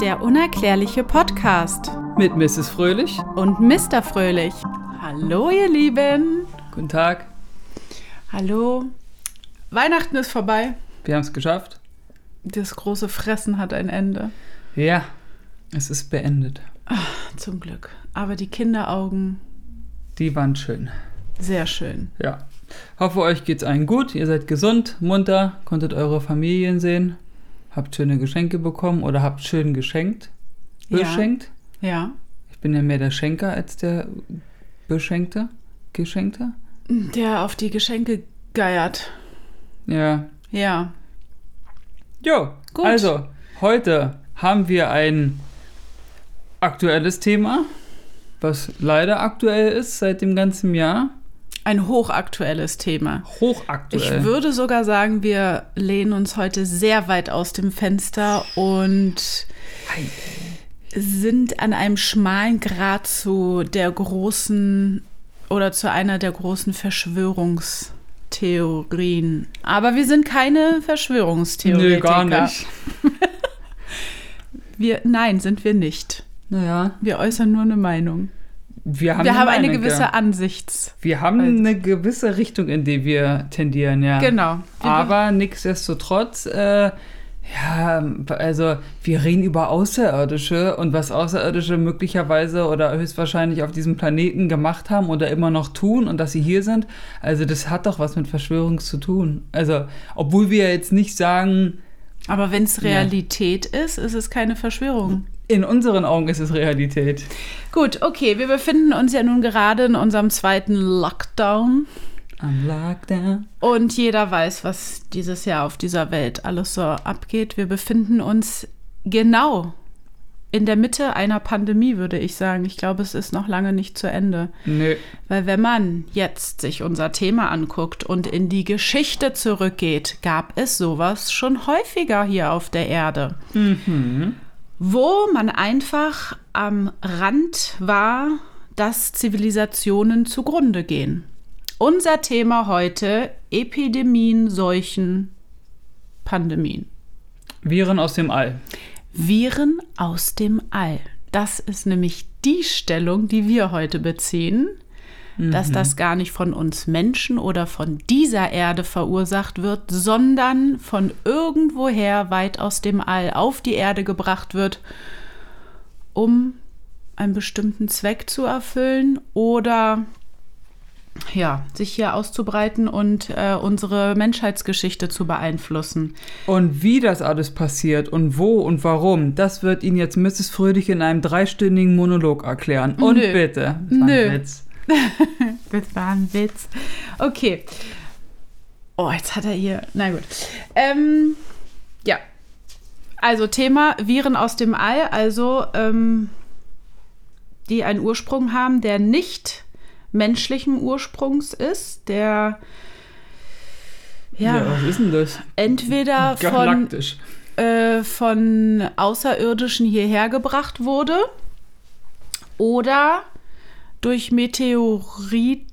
Der unerklärliche Podcast Mit Mrs. Fröhlich. und Mr. Fröhlich. Hallo, ihr Lieben. Guten Tag. Hallo. Weihnachten ist vorbei. Wir haben es geschafft. Das große Fressen hat ein Ende. Ja, es ist beendet. Zum Glück. Aber die Kinderaugen, Die waren schön. sehr schön. Ja. Hoffe, euch geht's allen gut. Ihr seid gesund, munter, konntet eure Familien sehen, habt schöne Geschenke bekommen oder habt schön geschenkt. Ja. Beschenkt. Ja. Ich bin ja mehr der Schenker als der Beschenkte. Geschenkte? Der auf die Geschenke geiert. Ja. Ja. Jo, Gut. also, heute haben wir ein aktuelles Thema, was leider aktuell ist seit dem ganzen Jahr. Ein hochaktuelles Thema. Hochaktuell. Ich würde sogar sagen, wir lehnen uns heute sehr weit aus dem Fenster und sind an einem schmalen Grat zu der großen oder zu einer der großen Verschwörungstheorien. Aber wir sind keine Verschwörungstheoretiker. Nee, gar nicht. Wir, nein, sind wir nicht. Naja, Wir äußern nur eine Meinung. Wir haben, wir haben eine Meinung, gewisse ja. Ansichts. Wir haben eine gewisse Richtung, in die wir tendieren, ja. Genau. Wir- Aber nichtsdestotrotz, äh, ja, also wir reden über Außerirdische und was Außerirdische möglicherweise oder höchstwahrscheinlich auf diesem Planeten gemacht haben oder immer noch tun und dass sie hier sind. Also das hat doch was mit Verschwörung zu tun. Also, obwohl wir jetzt nicht sagen, Aber wenn es Ja. Realität ist, ist es keine Verschwörung. In unseren Augen ist es Realität. Gut, okay, wir befinden uns ja nun gerade in unserem zweiten Lockdown. Am Lockdown. Und jeder weiß, was dieses Jahr auf dieser Welt alles so abgeht. Wir befinden uns genau in der Mitte einer Pandemie, würde ich sagen. Ich glaube, es ist noch lange nicht zu Ende. Nö. Weil wenn man jetzt sich unser Thema anguckt und in die Geschichte zurückgeht, gab es sowas schon häufiger hier auf der Erde. Wo man einfach am Rand war, dass Zivilisationen zugrunde gehen. Unser Thema heute: Epidemien, Seuchen, Pandemien. Viren aus dem All. Viren aus dem All. Das ist nämlich die Stellung, die wir heute beziehen, dass das gar nicht von uns Menschen oder von dieser Erde verursacht wird, sondern von irgendwoher weit aus dem All auf die Erde gebracht wird, um einen bestimmten Zweck zu erfüllen oder ja, sich hier auszubreiten und äh, unsere Menschheitsgeschichte zu beeinflussen. Und wie das alles passiert und wo und warum, das wird Ihnen jetzt Mrs. Fröhlich in einem dreistündigen Monolog erklären. Und Nö. bitte. Nö. Witz. Das war ein Witz. Okay. Oh, jetzt hat er hier. Na gut. Ähm, ja. Also Thema Viren aus dem All, also ähm, die einen Ursprung haben, der nicht menschlichen Ursprungs ist, der ja, was ist denn das? entweder von, äh, von Außerirdischen hierher gebracht wurde oder durch Meteoriten.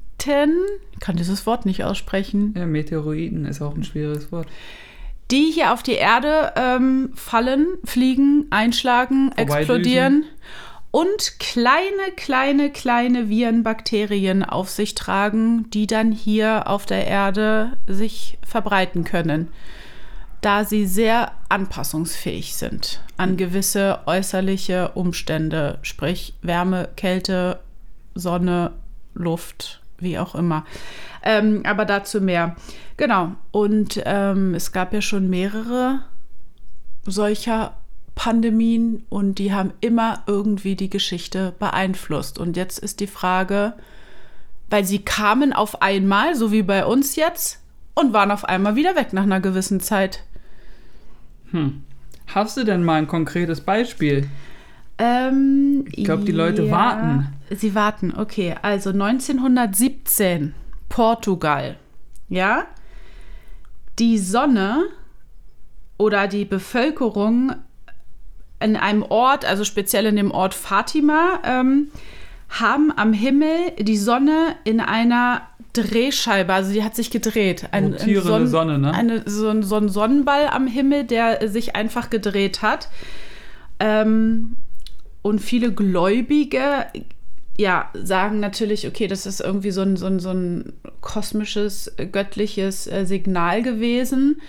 Ich kann dieses Wort nicht aussprechen. Ja, Meteoroiden ist auch ein schweres Wort. Die hier auf die Erde ähm, fallen, fliegen, einschlagen, explodieren und kleine, kleine, kleine Viren, Bakterien auf sich tragen, die dann hier auf der Erde sich verbreiten können, da sie sehr anpassungsfähig sind an gewisse äußerliche Umstände, sprich Wärme, Kälte, Sonne, Luft, wie auch immer. Ähm, aber dazu mehr. Genau. Und ähm, es gab ja schon mehrere solcher Pandemien und die haben immer irgendwie die Geschichte beeinflusst. Und jetzt ist die Frage, weil sie kamen auf einmal, so wie bei uns jetzt, und waren auf einmal wieder weg nach einer gewissen Zeit. Hast du denn mal ein konkretes Beispiel? Ähm, Ich glaub, die Leute warten. Sie warten, okay. Also 1917, Portugal. Ja? Die Sonne oder die Bevölkerung in einem Ort, also speziell in dem Ort Fatima, ähm, haben am Himmel die Sonne in einer Drehscheibe, also die hat sich gedreht. Ein, Rotierende Sonne, ne? Eine, so, ein, so ein Sonnenball am Himmel, der sich einfach gedreht hat. Ähm, und viele Gläubige ja, sagen natürlich, okay, das ist irgendwie so ein, so ein, so ein kosmisches, göttliches äh, Signal gewesen.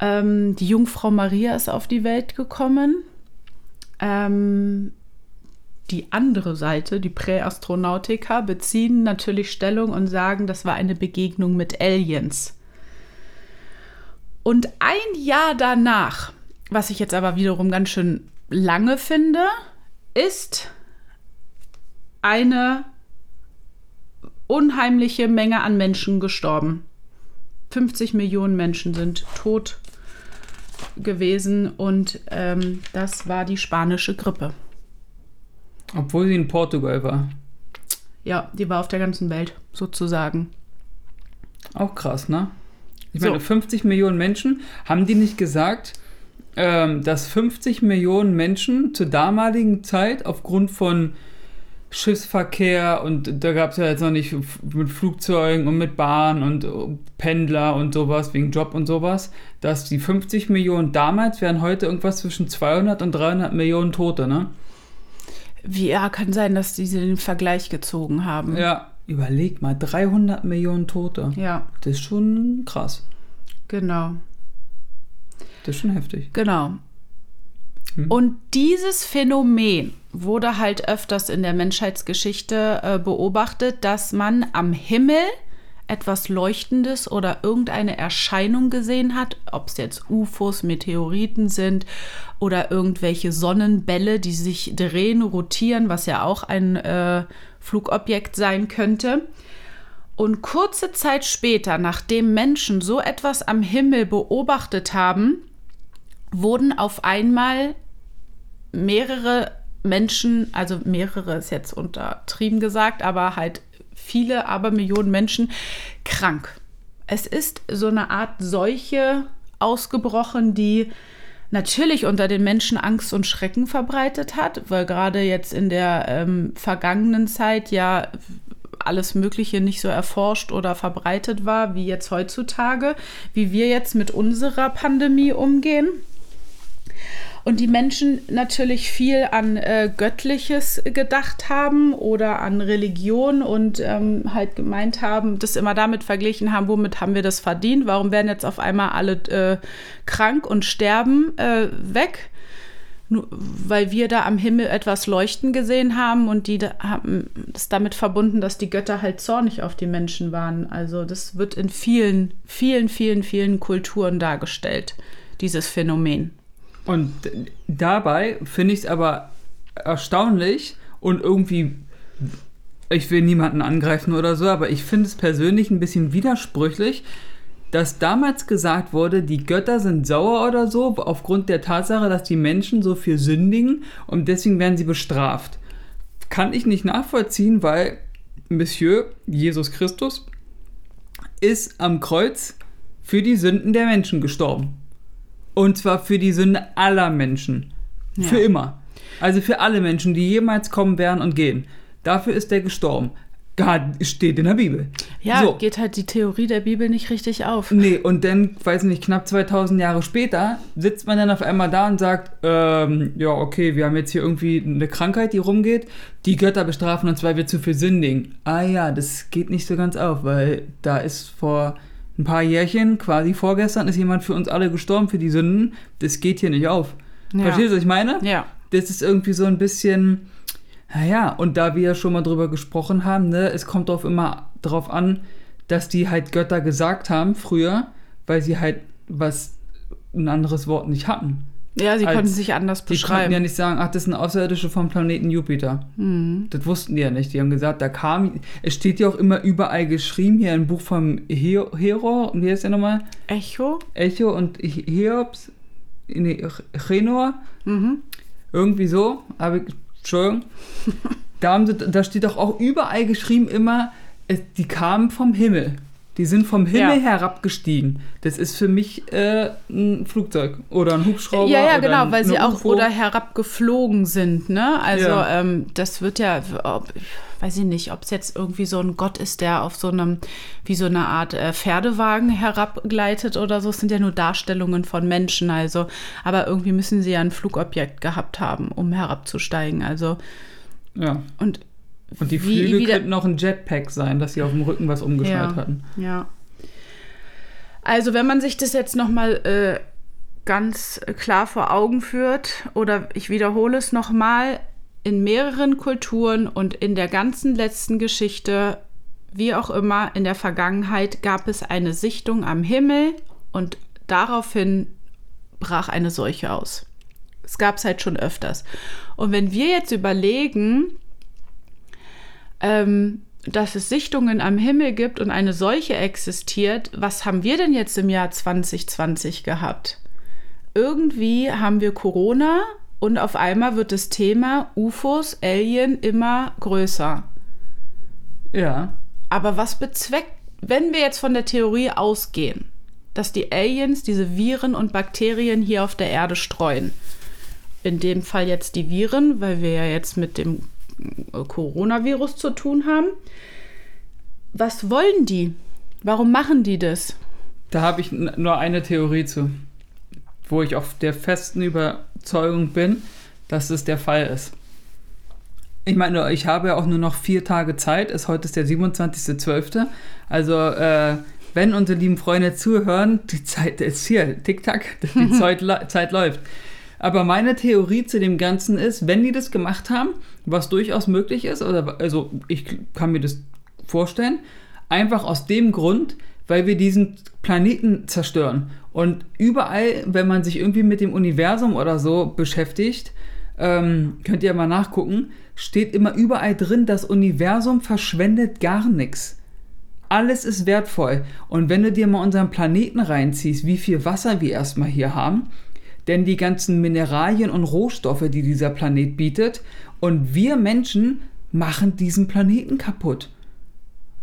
Ähm, die Jungfrau Maria ist auf die Welt gekommen. Ähm, die andere Seite, die Präastronautiker, beziehen natürlich Stellung und sagen, das war eine Begegnung mit Aliens. Und ein Jahr danach, was ich jetzt aber wiederum ganz schön lange finde, ist eine unheimliche Menge an Menschen gestorben. 50 Millionen Menschen sind tot gewesen und ähm, das war die spanische Grippe. Obwohl sie in Portugal war. Ja, die war auf der ganzen Welt sozusagen. Auch krass, ne? Ich So. meine, 50 Millionen Menschen, haben die nicht gesagt, ähm, dass 50 Millionen Menschen zur damaligen Zeit aufgrund von Schiffsverkehr und da gab es ja jetzt noch nicht mit Flugzeugen und mit Bahn und äh, Pendler und sowas wegen Job und sowas, dass die 50 Millionen damals wären heute irgendwas zwischen 200 und 300 Millionen Tote, ne? Wie ja, kann sein, dass diese den Vergleich gezogen haben. Ja, überleg mal, 300 Millionen Tote. ja Das ist schon krass. genau. Das ist schon heftig. Genau. Hm. Und dieses Phänomen wurde halt öfters in der Menschheitsgeschichte äh, beobachtet, dass man am Himmel etwas Leuchtendes oder irgendeine Erscheinung gesehen hat, ob es jetzt UFOs, Meteoriten sind oder irgendwelche Sonnenbälle, die sich drehen, rotieren, was ja auch ein äh, Flugobjekt sein könnte. Und kurze Zeit später, nachdem Menschen so etwas am Himmel beobachtet haben, wurden auf einmal mehrere Menschen, also mehrere ist jetzt untertrieben gesagt, aber halt viele, aber Millionen Menschen krank. Es ist so eine Art Seuche ausgebrochen, die natürlich unter den Menschen Angst und Schrecken verbreitet hat, weil gerade jetzt in der ähm, vergangenen Zeit ja alles Mögliche nicht so erforscht oder verbreitet war wie jetzt heutzutage, wie wir jetzt mit unserer Pandemie umgehen. Und die Menschen natürlich viel an äh, Göttliches gedacht haben oder an Religion und ähm, halt gemeint haben, das immer damit verglichen haben, womit haben wir das verdient? Warum werden jetzt auf einmal alle äh, krank und sterben äh, weg? Weil wir da am Himmel etwas leuchten gesehen haben und die da, haben das damit verbunden, dass die Götter halt zornig auf die Menschen waren. Also das wird in vielen, vielen, vielen, vielen Kulturen dargestellt, dieses Phänomen. Und dabei finde ich es aber erstaunlich und irgendwie, ich will niemanden angreifen oder so, aber ich finde es persönlich ein bisschen widersprüchlich, dass damals gesagt wurde, die Götter sind sauer oder so, aufgrund der Tatsache, dass die Menschen so viel sündigen und deswegen werden sie bestraft. Kann ich nicht nachvollziehen, weil Monsieur Jesus Christus ist am Kreuz für die Sünden der Menschen gestorben. Und zwar für die Sünde aller Menschen. Ja. Für immer. Also für alle Menschen, die jemals kommen werden und gehen. Dafür ist er gestorben. Gar- Steht in der Bibel. Ja, So. geht halt die Theorie der Bibel nicht richtig auf. Nee, und dann, weiß nicht, knapp 2000 Jahre später sitzt man dann auf einmal da und sagt, ähm, ja, okay, wir haben jetzt hier irgendwie eine Krankheit, die rumgeht. Die Götter bestrafen uns, weil wir zu viel sündigen. Ah ja, das geht nicht so ganz auf, weil da ist vor ein paar Jährchen, quasi vorgestern, ist jemand für uns alle gestorben für die Sünden. Das geht hier nicht auf. Ja. Verstehst du, was ich meine? Ja. das ist irgendwie so ein bisschen, naja, und da wir ja schon mal drüber gesprochen haben, ne, es kommt auch immer drauf an, dass die halt Götter gesagt haben früher, weil sie halt was, ein anderes Wort nicht hatten. Ja, sie konnten sich anders Die konnten beschreiben. ja nicht sagen, ach, das sind Außerirdische vom Planeten Jupiter. Mhm. Das wussten die ja nicht. Die haben gesagt, da kam, es steht ja auch immer überall geschrieben, hier ein Buch vom He- Hero, wie heißt der nochmal? Echo? Echo und Heops, nee, Chenor. Mhm. Irgendwie so, ich, Entschuldigung. Da, haben sie, da steht doch auch überall geschrieben immer, es, die kamen vom Himmel. Die sind vom Himmel Ja. herabgestiegen. Das ist für mich äh, ein Flugzeug oder ein Hubschrauber. Ja, ja, oder genau, weil sie auch oder herabgeflogen sind, ne? Also Ja. ähm, das wird ja, ob, weiß ich nicht, ob es jetzt irgendwie so ein Gott ist, der auf so einem, wie so eine Art äh, Pferdewagen herabgleitet oder so. Es sind ja nur Darstellungen von Menschen, also, aber irgendwie müssen sie ja ein Flugobjekt gehabt haben, um herabzusteigen. Also Ja. und Und die wie- Flügel wie könnten auch ein Jetpack sein, dass sie auf dem Rücken was umgeschnallt Ja. hatten. Ja. Also wenn man sich das jetzt noch mal äh, ganz klar vor Augen führt oder ich wiederhole es noch mal in mehreren Kulturen und in der ganzen letzten Geschichte, wie auch immer in der Vergangenheit gab es eine Sichtung am Himmel und daraufhin brach eine Seuche aus. Es gab es halt schon öfters. Und wenn wir jetzt überlegen, ähm, dass es Sichtungen am Himmel gibt und eine Seuche existiert, was haben wir denn jetzt im Jahr 2020 gehabt? Irgendwie haben wir Corona und auf einmal wird das Thema UFOs, Alien immer größer. Ja. Aber was bezweckt, wenn wir jetzt von der Theorie ausgehen, dass die Aliens diese Viren und Bakterien hier auf der Erde streuen? In dem Fall jetzt die Viren, weil wir ja jetzt mit dem Coronavirus zu tun haben. Was wollen die? Warum machen die das? Da habe ich nur eine Theorie zu, wo ich auf der festen Überzeugung bin, dass es der Fall ist. Ich meine, ich habe ja auch nur noch vier Tage Zeit. Es heute ist der 27.12. Also, äh, wenn unsere lieben Freunde zuhören, die Zeit ist hier, tick-tack, die Zeit, Zeit läuft. Aber meine Theorie zu dem Ganzen ist, wenn die das gemacht haben, was durchaus möglich ist, oder also ich kann mir das vorstellen, einfach aus dem Grund, weil wir diesen Planeten zerstören. Und überall, wenn man sich irgendwie mit dem Universum oder so beschäftigt, ähm, könnt ihr mal nachgucken, steht immer überall drin, das Universum verschwendet gar nichts. Alles ist wertvoll. Und wenn du dir mal unseren Planeten reinziehst, wie viel Wasser wir erstmal hier haben, denn die ganzen Mineralien und Rohstoffe, die dieser Planet bietet, und wir Menschen machen diesen Planeten kaputt.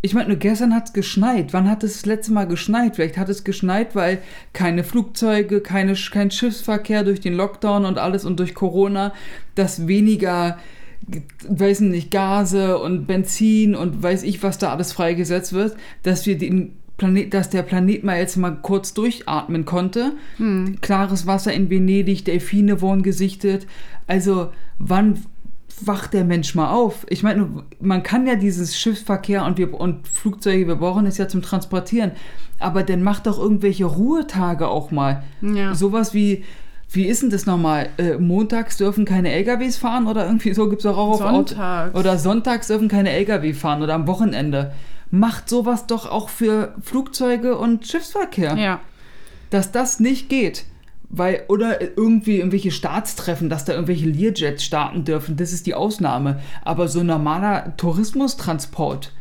Ich meine, nur gestern hat es geschneit. Wann hat es das letzte Mal geschneit? Vielleicht hat es geschneit, weil keine Flugzeuge, keine, kein Schiffsverkehr durch den Lockdown und alles und durch Corona, dass weniger, weiß nicht, Gase und Benzin und weiß ich, was da alles freigesetzt wird, dass wir den Planet, dass der Planet mal jetzt mal kurz durchatmen konnte. Klares Wasser in Venedig, Delfine wurden gesichtet. Also, wann wacht der Mensch mal auf? Ich meine, man kann ja dieses Schiffsverkehr und, wir, und Flugzeuge, wir brauchen es ja zum Transportieren. Aber dann macht doch irgendwelche Ruhetage auch mal. Ja. Sowas wie, wie ist denn das nochmal? Äh, montags dürfen keine LKWs fahren oder irgendwie so gibt es auch auf Auto- Sonntags. Oder sonntags dürfen keine LKW fahren oder am Wochenende. Macht sowas doch auch für Flugzeuge und Schiffsverkehr Ja. dass das nicht geht. Weil, oder irgendwie irgendwelche Staatstreffen, dass da irgendwelche Learjets starten dürfen, das ist die Ausnahme. Aber so normaler Tourismustransport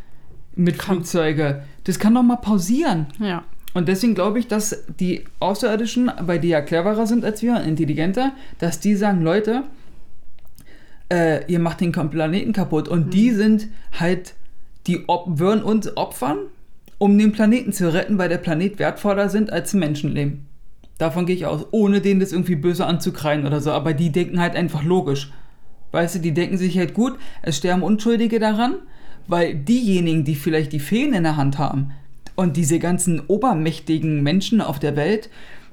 mit Flugzeuge, das kann doch mal pausieren. Ja. Und deswegen glaube ich, dass die Außerirdischen, weil die ja cleverer sind als wir, intelligenter, dass die sagen, Leute, äh, ihr macht den Planeten kaputt. Und die sind halt, die würden uns opfern, um den Planeten zu retten, weil der Planet wertvoller sind als Menschenleben. Davon gehe ich aus, ohne denen das irgendwie böse anzukreien oder so. Aber die denken halt einfach logisch. Weißt du, die denken sich halt gut, es sterben Unschuldige daran, weil diejenigen, die vielleicht die Feen in der Hand haben und diese ganzen obermächtigen Menschen auf der Welt,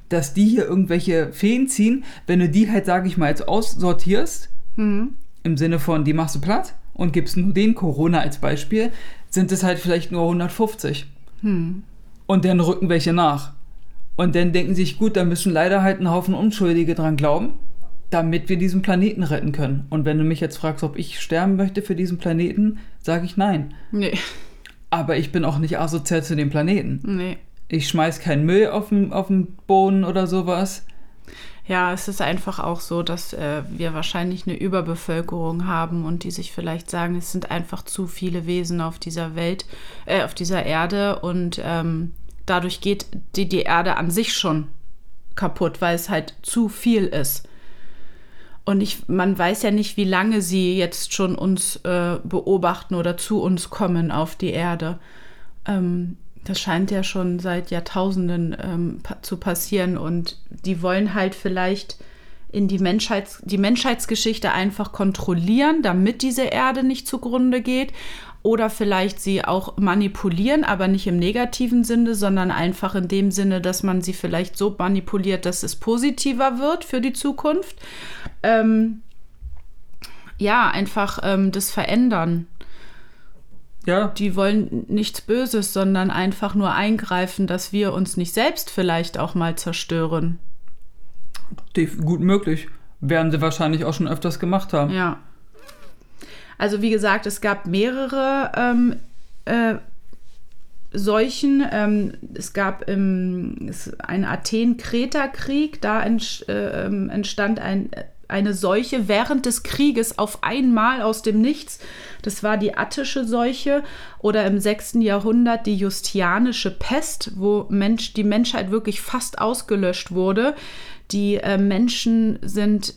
dass die hier irgendwelche Feen ziehen, wenn du die halt, sage ich mal, jetzt aussortierst, Mhm. Im Sinne von, die machst du platt und gibst nur den Corona als Beispiel, sind es halt vielleicht nur 150. Hm. Und dann rücken welche nach. Und dann denken sich, gut, da müssen leider halt ein Haufen Unschuldige dran glauben, damit wir diesen Planeten retten können. Und wenn du mich jetzt fragst, ob ich sterben möchte für diesen Planeten, sage ich nein. Nee. Aber ich bin auch nicht asozial zu dem Planeten. Nee. Ich schmeiß keinen Müll auf den, auf den Boden oder sowas. Ja, es ist einfach auch so, dass äh, wir wahrscheinlich eine Überbevölkerung haben und die sich vielleicht sagen, es sind einfach zu viele Wesen auf dieser Welt, äh, auf dieser Erde und ähm, dadurch geht die, die Erde an sich schon kaputt, weil es halt zu viel ist. Und ich, man weiß ja nicht, wie lange sie jetzt schon uns äh, beobachten oder zu uns kommen auf die Ede. Ähm, Das scheint ja schon seit Jahrtausenden ähm, zu passieren und die wollen halt vielleicht in die, Menschheits die Menschheitsgeschichte einfach kontrollieren, damit diese Erde nicht zugrunde geht. Oder vielleicht sie auch manipulieren, aber nicht im negativen Sinne, sondern einfach in dem Sinne, dass man sie vielleicht so manipuliert, dass es positiver wird für die Zukunft. Ähm, ja, einfach ähm, das verändern. Ja. Die wollen nichts Böses, sondern einfach nur eingreifen, dass wir uns nicht selbst vielleicht auch mal zerstören. Gut möglich. Werden sie wahrscheinlich auch schon öfters gemacht haben. Ja. Also wie gesagt, es gab mehrere ähm, äh, Seuchen. Ähm, es gab im, einen Athen-Kreta-Krieg, da ent, äh, ähm, entstand ein, eine Seuche während des Krieges auf einmal aus dem Nichts. Das war die attische Seuche oder im 6. Jahrhundert die justianische Pest, wo Mensch, die Menschheit wirklich fast ausgelöscht wurde. Die äh, Menschen sind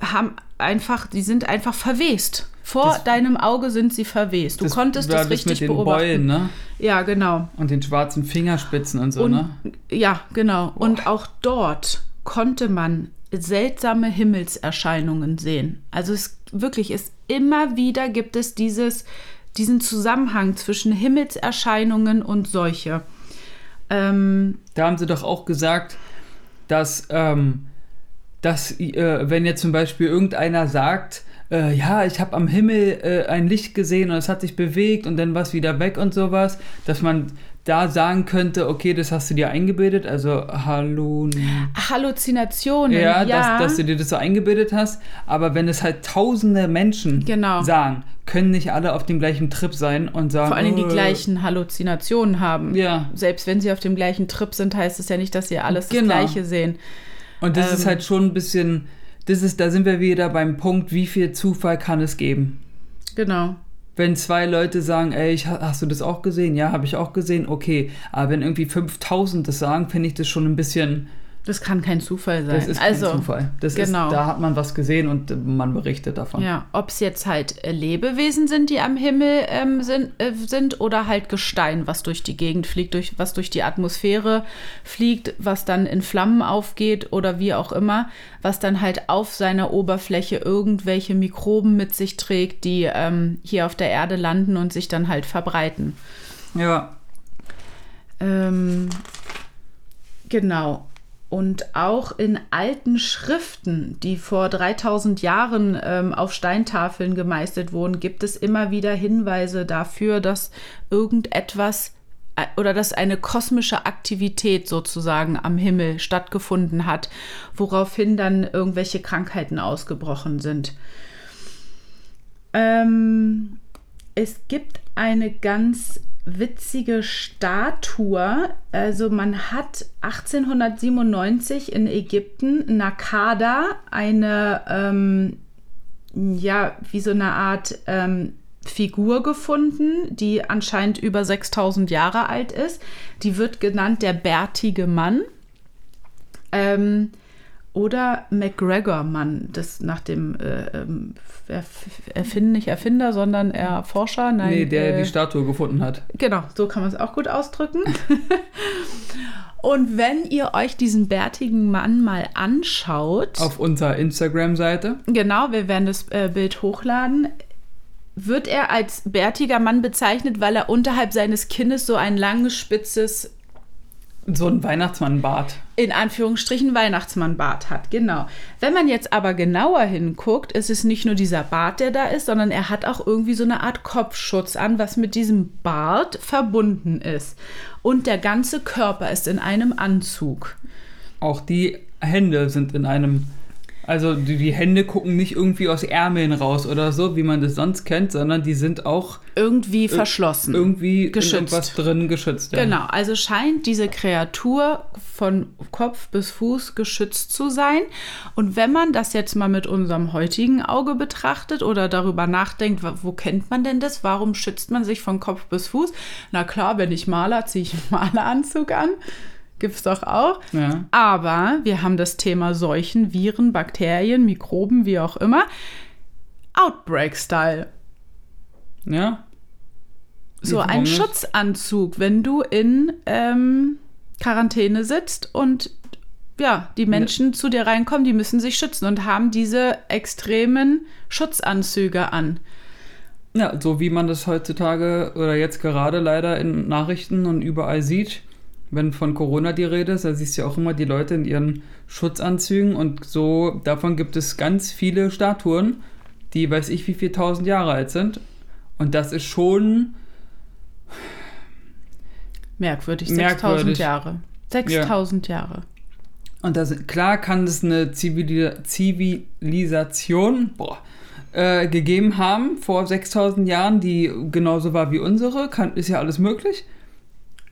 haben einfach, die sind einfach verwest. Vor Das- deinem Auge sind sie verwest. Du konntest war das richtig mit den beobachten. Beulen, ne? Ja, genau. Und den schwarzen Fingerspitzen und so, Und, ne? Ja, genau. Und auch dort konnte man seltsame Himmelserscheinungen sehen. Also es wirklich ist immer wieder gibt es dieses, diesen Zusammenhang zwischen Himmelserscheinungen und Seuche. Ähm, Da haben sie doch auch gesagt, dass, ähm, dass äh, wenn jetzt zum Beispiel irgendeiner sagt, äh, ja, ich habe am Himmel äh, ein Licht gesehen und es hat sich bewegt und dann war es wieder weg und sowas, dass man da sagen könnte, okay, das hast du dir eingebildet, also hallo. Halluzinationen, Ja, ja. Dass, dass du dir das so eingebildet hast, aber wenn es halt tausende Menschen Genau. sagen, können nicht alle auf dem gleichen Trip sein und sagen, vor allem die äh, gleichen Halluzinationen haben. Ja. Selbst wenn sie auf dem gleichen Trip sind, heißt es ja nicht, dass sie alles Genau. das Gleiche sehen. Und das Ähm. ist halt schon ein bisschen, das ist, da sind wir wieder beim Punkt, wie viel Zufall kann es geben? Genau. Wenn zwei Leute sagen, ey, ich, hast du das auch gesehen? Ja, habe ich auch gesehen. Okay, aber wenn irgendwie 5000 das sagen, finde ich das schon ein bisschen, Das kann kein Zufall sein. das ist also, kein Zufall. Das genau. ist, da hat man was gesehen und äh, man berichtet davon. Ja, ob es jetzt halt äh, Lebewesen sind, die am Himmel ähm, sind, äh, sind oder halt Gestein, was durch die Gegend fliegt, durch, was durch die Atmosphäre fliegt, was dann in Flammen aufgeht oder wie auch immer, was dann halt auf seiner Oberfläche irgendwelche Mikroben mit sich trägt, die ähm, hier auf der Erde landen und sich dann halt verbreiten. ja. Ähm, genau. Und auch in alten Schriften, die vor 3000 Jahren ähm, auf Steintafeln gemeistert wurden, gibt es immer wieder Hinweise dafür, dass irgendetwas äh, oder dass eine kosmische Aktivität sozusagen am Himmel stattgefunden hat, woraufhin dann irgendwelche Krankheiten ausgebrochen sind. Ähm, es gibt eine ganz witzige Statue. Also man hat 1897 in Ägypten Nakada eine, ähm, ja, wie so eine Art ähm, Figur gefunden, die anscheinend über 6000 Jahre alt ist. Die wird genannt der bärtige Mann. Ähm, oder McGregor-Mann, das nach dem äh, Erf Erfinder, nicht Erfinder, sondern Erforscher. Nein, nee, der äh, die Statue gefunden hat. Genau, so kann man es auch gut ausdrücken. Und wenn ihr euch diesen bärtigen Mann mal anschaut, Auf unserer Instagram-Seite. genau, wir werden das äh, Bild hochladen, wird er als bärtiger Mann bezeichnet, weil er unterhalb seines Kinnes so ein langes, spitzes So ein Weihnachtsmannbart. in Anführungsstrichen Weihnachtsmannbart hat. Genau. Wenn man jetzt aber genauer hinguckt, ist es nicht nur dieser Bart, der da ist, sondern er hat auch irgendwie so eine Art Kopfschutz an, was mit diesem Bart verbunden ist. Und der ganze Körper ist in einem Anzug. Auch die Hände sind in einem. Also die, die Hände gucken nicht irgendwie aus Ärmeln raus oder so, wie man das sonst kennt, sondern die sind auch Irgendwie verschlossen. irgendwie Geschützt. irgendwas drin geschützt. Ja. Genau, also scheint diese Kreatur von Kopf bis Fuß geschützt zu sein. Und wenn man das jetzt mal mit unserem heutigen Auge betrachtet oder darüber nachdenkt, wo- wo kennt man denn das? Warum schützt man sich von Kopf bis Fuß? Na klar, wenn ich Maler, ziehe ich einen Maleranzug an. Gibt's doch auch. Ja. Aber wir haben das Thema Seuchen, Viren, Bakterien, Mikroben, wie auch immer. Outbreak-Style. ja. so ein nicht? Schutzanzug, wenn du in ähm, Quarantäne sitzt und ja, die Menschen zu dir reinkommen, die müssen sich schützen und haben diese extremen Schutzanzüge an. Ja, so wie man das heutzutage oder jetzt gerade leider in Nachrichten und überall sieht, wenn von Corona die Rede ist, da siehst du ja auch immer die Leute in ihren Schutzanzügen und so, davon gibt es ganz viele Statuen, die weiß ich wie viel tausend Jahre alt sind. Und das ist schon, Merkwürdig, 6000 Merkwürdig. Jahre. 6000 Jahre. und das, klar kann es eine Zivili Zivilisation boah, äh, gegeben haben vor 6000 Jahren, die genauso war wie unsere, kann, ist ja alles möglich.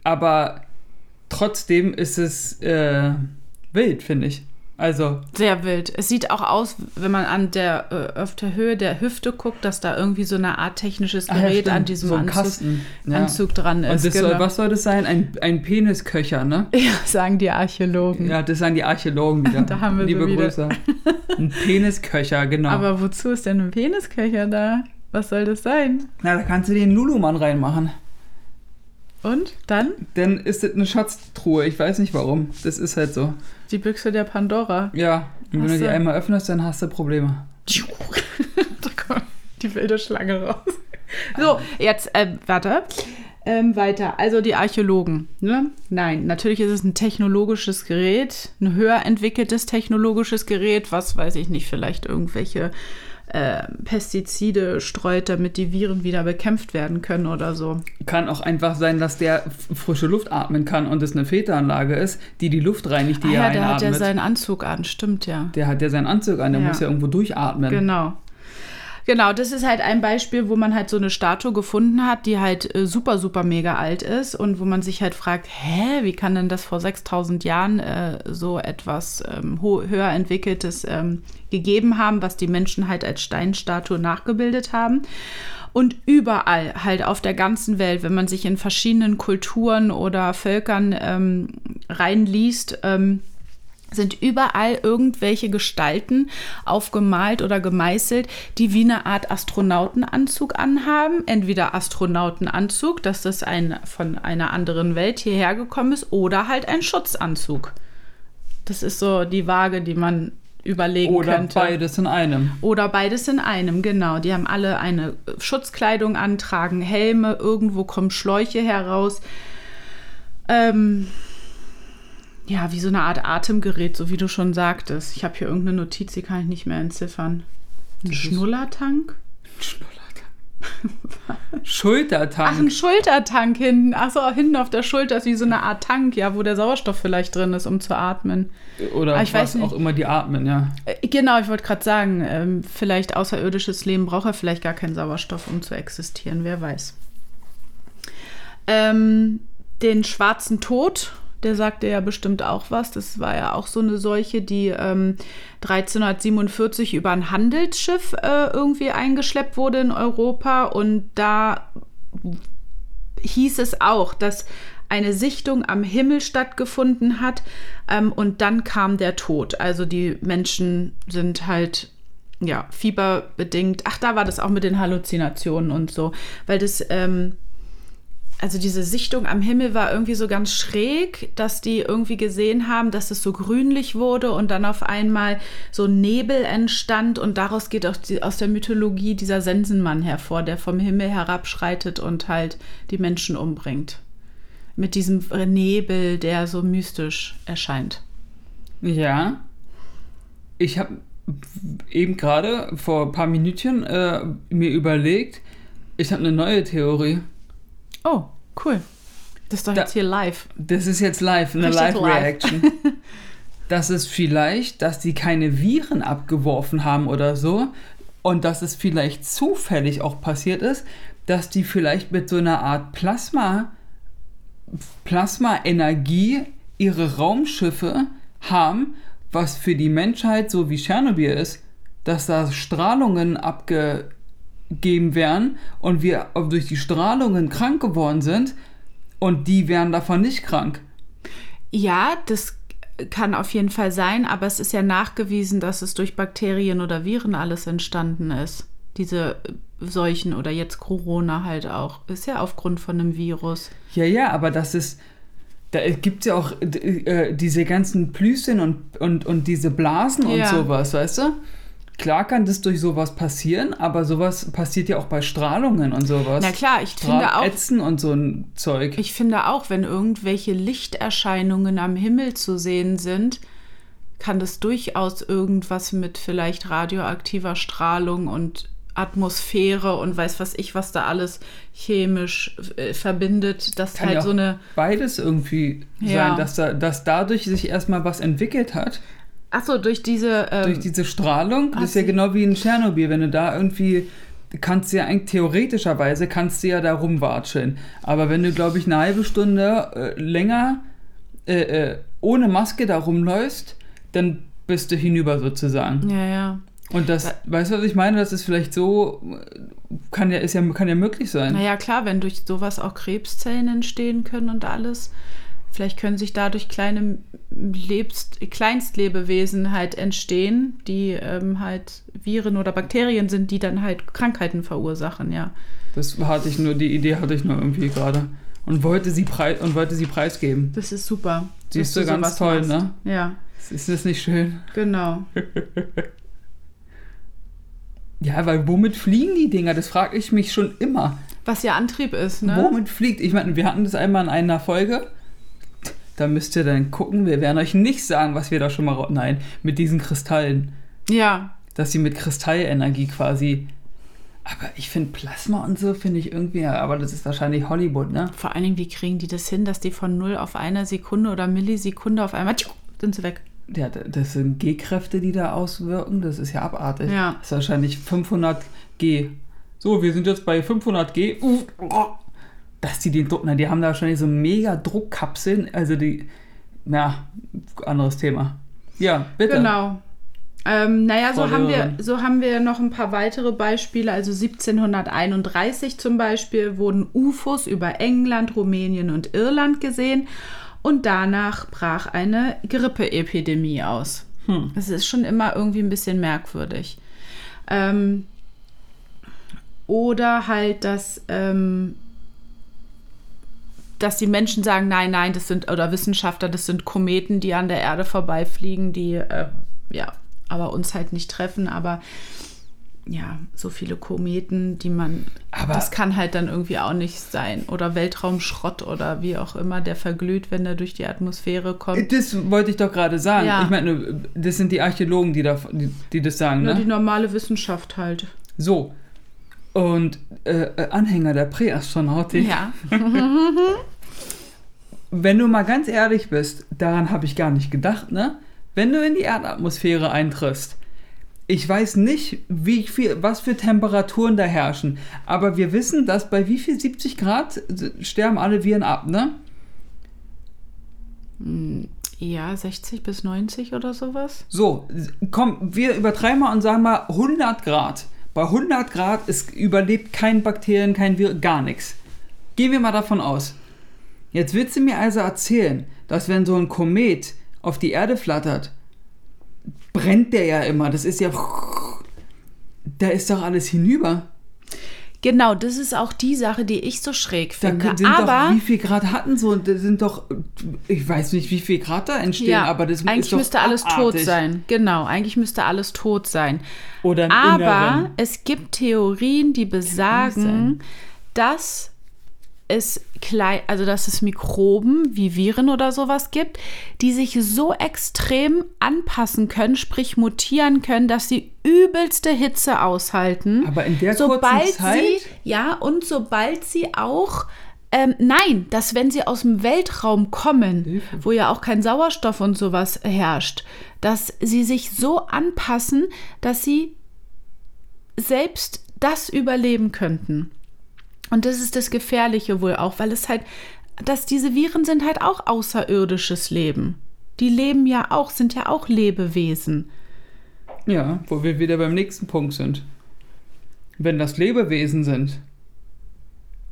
Aber trotzdem ist es äh, wild, finde ich. Also, Sehr wild. Es sieht auch aus, wenn man an der, äh, auf der Höhe der Hüfte guckt, dass da irgendwie so eine Art technisches Ah ja, Gerät stimmt. an diesem So Anzug. Ja. Anzug dran und ist. das soll, was soll das sein? Ein, ein Penisköcher, ne? Ja, sagen die Archäologen. Ja, das sagen die Archäologen wieder. Da haben wir Liebe wieder. Grüße. Ein Penisköcher, genau. Aber wozu ist denn ein Penisköcher da? Was soll das sein? Na, da kannst du den Lulumann reinmachen. Und dann Dann ist das eine Schatztruhe. Ich weiß nicht warum. Das ist halt so. die Büchse der Pandora. Ja, und wenn du die einmal öffnest, dann hast du Probleme. da kommt die wilde Schlange raus. So, jetzt, äh, warte. Ähm, weiter. Also die Archäologen. Ne? Nein, natürlich ist es ein technologisches Gerät, ein höher entwickeltes technologisches Gerät, was weiß ich nicht, vielleicht irgendwelche äh, Pestizide streut, damit die Viren wieder bekämpft werden können oder so. Kann auch einfach sein, dass der frische Luft atmen kann und es eine Filteranlage ist, die die Luft reinigt, die ah er ja, der hat ja einatmet. seinen Anzug an, stimmt ja. der hat ja seinen Anzug an, der Ja. muss ja irgendwo durchatmen. Genau. Genau, das ist halt ein Beispiel, wo man halt so eine Statue gefunden hat, die halt äh, super, super mega alt ist und wo man sich halt fragt, hä, wie kann denn das vor 6000 Jahren äh, so etwas ähm, höher entwickeltes ähm, gegeben haben, was die Menschen halt als Steinstatue nachgebildet haben. Und überall, halt auf der ganzen Welt, wenn man sich in verschiedenen Kulturen oder Völkern ähm, reinliest, ähm, sind überall irgendwelche Gestalten aufgemalt oder gemeißelt, die wie eine Art Astronautenanzug anhaben. Entweder Astronautenanzug, dass das ein von einer anderen Welt hierher gekommen ist, oder halt ein Schutzanzug. Das ist so die Waage, die man überlegen Oder könnte. beides in einem. Oder beides in einem, genau. Die haben alle eine Schutzkleidung an, tragen Helme, irgendwo kommen Schläuche heraus. Ähm, ja, wie so eine Art Atemgerät, so wie du schon sagtest. Ich habe hier irgendeine Notiz, die kann ich nicht mehr entziffern. Ein Das ist- Schnullertank? Schultertank. Ach, ein Schultertank hinten. Ach so, hinten auf der Schulter ist wie so eine Art Tank, ja, wo der Sauerstoff vielleicht drin ist, um zu atmen. Oder Ah, ich was weiß auch immer die atmen, ja. Äh, Genau, ich wollte gerade sagen, ähm, vielleicht außerirdisches Leben braucht er vielleicht gar keinen Sauerstoff, um zu existieren, wer weiß. Ähm, den schwarzen Tod, der sagte ja bestimmt auch was. Das war ja auch so eine Seuche, die ähm, 1347 über ein Handelsschiff äh, irgendwie eingeschleppt wurde in Europa. Und da hieß es auch, dass eine Sichtung am Himmel stattgefunden hat ähm, und dann kam der Tod. Also die Menschen sind halt ja fieberbedingt. Ach, da war das auch mit den Halluzinationen und so, weil das ähm, also diese Sichtung am Himmel war irgendwie so ganz schräg, dass die irgendwie gesehen haben, dass es so grünlich wurde und dann auf einmal so Nebel entstand und daraus geht auch die, aus der Mythologie dieser Sensenmann hervor, der vom Himmel herabschreitet und halt die Menschen umbringt. Mit diesem Nebel, der so mystisch erscheint. Ja. Ich habe eben gerade vor ein paar Minütchen äh, mir überlegt, ich habe eine neue Theorie. Oh, cool. Das ist doch Da- jetzt hier live. Das ist jetzt live, eine Richtig live. Live-Reaction. das ist vielleicht, dass die keine Viren abgeworfen haben oder so. Und dass es vielleicht zufällig auch passiert ist, dass die vielleicht mit so einer Art Plasma, Plasma-Energie ihre Raumschiffe haben, was für die Menschheit so wie Tschernobyl ist, dass da Strahlungen abgegeben werden und wir durch die Strahlungen krank geworden sind und die wären davon nicht krank. Ja, das kann auf jeden Fall sein, aber es ist ja nachgewiesen, dass es durch Bakterien oder Viren alles entstanden ist. diese Seuchen oder jetzt Corona halt auch. Ist ja aufgrund von einem Virus. Ja, ja, aber das ist. Da gibt es ja auch äh, diese ganzen Plüschen und, und, und diese Blasen und Ja. sowas, weißt du? Klar kann das durch sowas passieren, aber sowas passiert ja auch bei Strahlungen und sowas. Na klar, ich finde auch, Ätzen und so ein Zeug. ich finde auch, wenn irgendwelche Lichterscheinungen am Himmel zu sehen sind, kann das durchaus irgendwas mit vielleicht radioaktiver Strahlung und Atmosphäre und weiß was ich, was da alles chemisch äh, verbindet, dass Kann halt ja so eine Beides irgendwie Ja. sein, dass, da, dass dadurch sich erstmal was entwickelt hat. Achso, durch diese ähm, durch diese Strahlung. Das ist ja genau wie in Tschernobyl, wenn du da irgendwie kannst du ja eigentlich theoretischerweise kannst du ja da rumwatscheln. Aber wenn du, glaube ich, eine halbe Stunde äh, länger äh, äh, ohne Maske da rumläufst, dann bist du hinüber sozusagen. ja, ja. Und das, weißt du, was ich meine? Das ist vielleicht so, kann ja, ist ja, kann ja möglich sein. Naja, klar, wenn durch sowas auch Krebszellen entstehen können und alles. Vielleicht können sich dadurch kleine Lebst Kleinstlebewesen halt entstehen, die ähm, halt Viren oder Bakterien sind, die dann halt Krankheiten verursachen, ja. Das hatte ich nur, die Idee hatte ich nur irgendwie gerade. Und wollte sie, preis, und wollte sie preisgeben. Das ist super. Siehst du, ganz toll, machst. ne? Ja, Ist das nicht schön? genau. Ja, weil womit fliegen die Dinger? Das frage ich mich schon immer. Was ja Antrieb ist, ne? Womit fliegt? Ich meine, wir hatten das einmal in einer Folge. Da müsst ihr dann gucken. Wir werden euch nicht sagen, was wir da schon mal. Nein, mit diesen Kristallen. Ja, Dass sie mit Kristallenergie quasi. Aber ich finde Plasma und so, finde ich irgendwie. ja, Aber das ist wahrscheinlich Hollywood, ne? vor allen Dingen, wie kriegen die das hin, dass die von 0 auf eine Sekunde oder Millisekunde auf einmal tschuh, sind sie weg. Ja, das sind G-Kräfte, die da auswirken. Das ist ja abartig. Ja. Das ist wahrscheinlich 500 G. So, wir sind jetzt bei 500 G. Dass die den Druck, na, die haben da wahrscheinlich so mega Druckkapseln. Also die, na, anderes Thema. Ja, bitte. Genau. Ähm, naja, so haben, wir, so haben wir noch ein paar weitere Beispiele. Also 1731 zum Beispiel wurden UFOs über England, Rumänien und Irland gesehen und danach brach eine Grippeepidemie aus. Hm. Es ist schon immer irgendwie ein bisschen merkwürdig. Ähm, oder halt, dass, ähm, dass die Menschen sagen, nein, nein, das sind, oder Wissenschaftler, das sind Kometen, die an der Erde vorbeifliegen, die, äh, ja, aber uns halt nicht treffen, aber ja, so viele Kometen, die man, Aber- das kann halt dann irgendwie auch nicht sein. Oder Weltraumschrott oder wie auch immer, der verglüht, wenn er durch die Atmosphäre kommt. Das wollte ich doch gerade sagen. Ja. Ich meine, das sind die Archäologen, die, da, die, die das sagen, Nur ne? die normale Wissenschaft halt. So. Und äh, äh, Anhänger der Präastronautik. Ja. Wenn du mal ganz ehrlich bist, daran habe ich gar nicht gedacht, ne? Wenn du in die Erdatmosphäre eintriffst, ich weiß nicht, wie viel, was für Temperaturen da herrschen, aber wir wissen, dass bei wie viel 70 Grad sterben alle Viren ab, ne? Ja, 60 bis 90 oder sowas. So, komm, wir übertreiben mal und sagen mal 100 Grad. Bei 100 Grad ist, überlebt kein Bakterien, kein Virus, gar nichts. Gehen wir mal davon aus. Jetzt willst du mir also erzählen, dass wenn so ein Komet auf die Erde flattert, brennt der ja immer. Das ist ja. Da ist doch alles hinüber. Genau, das ist auch die Sache, die ich so schräg finde. Aber doch, wie viel Grad hatten so, das sind doch, ich weiß nicht, wie viel Grad da entstehen, ja, aber das eigentlich ist doch müsste alles tot abartig. sein. Genau, eigentlich müsste alles tot sein. Oder im Aber Inneren. es gibt Theorien, die besagen, dass es klein, also dass es Mikroben wie Viren oder sowas gibt, die sich so extrem anpassen können, sprich mutieren können, dass sie übelste Hitze aushalten. Aber in der sobald kurzen Zeit? sie ja und sobald sie auch ähm, nein, dass wenn sie aus dem Weltraum kommen, Hilfe. wo ja auch kein Sauerstoff und sowas herrscht, dass sie sich so anpassen, dass sie selbst das überleben könnten. Und das ist das Gefährliche wohl auch, weil es halt, dass diese Viren sind halt auch außerirdisches Leben. Die leben ja auch, sind ja auch Lebewesen. Ja, wo wir wieder beim nächsten Punkt sind. Wenn das Lebewesen sind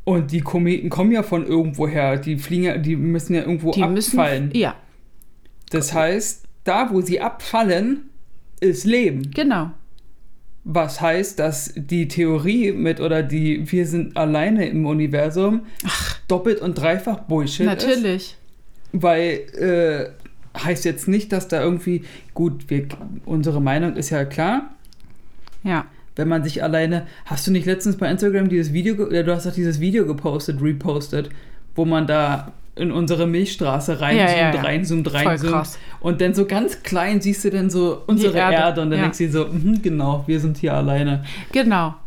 und die Kometen kommen ja von irgendwoher, die fliegen ja, die müssen ja irgendwo Die abfallen. müssen. Ja, Das heißt, da wo sie abfallen, ist Leben. genau. Was heißt, dass die Theorie mit oder die wir sind alleine im Universum doppelt und dreifach Bullshit ist. Natürlich. Weil äh, heißt jetzt nicht, dass da irgendwie, gut, wir, unsere Meinung ist ja klar, Ja. wenn man sich alleine. Hast du nicht letztens bei Instagram dieses Video, du hast doch dieses Video gepostet, repostet, wo man da in unsere Milchstraße reinzoomt, Ja, ja, ja. reinzoomt, reinzoomt. Und dann so ganz klein siehst du dann so unsere Erde, Erde, und dann denkst du dir so, mhm, genau, wir sind hier alleine. Genau.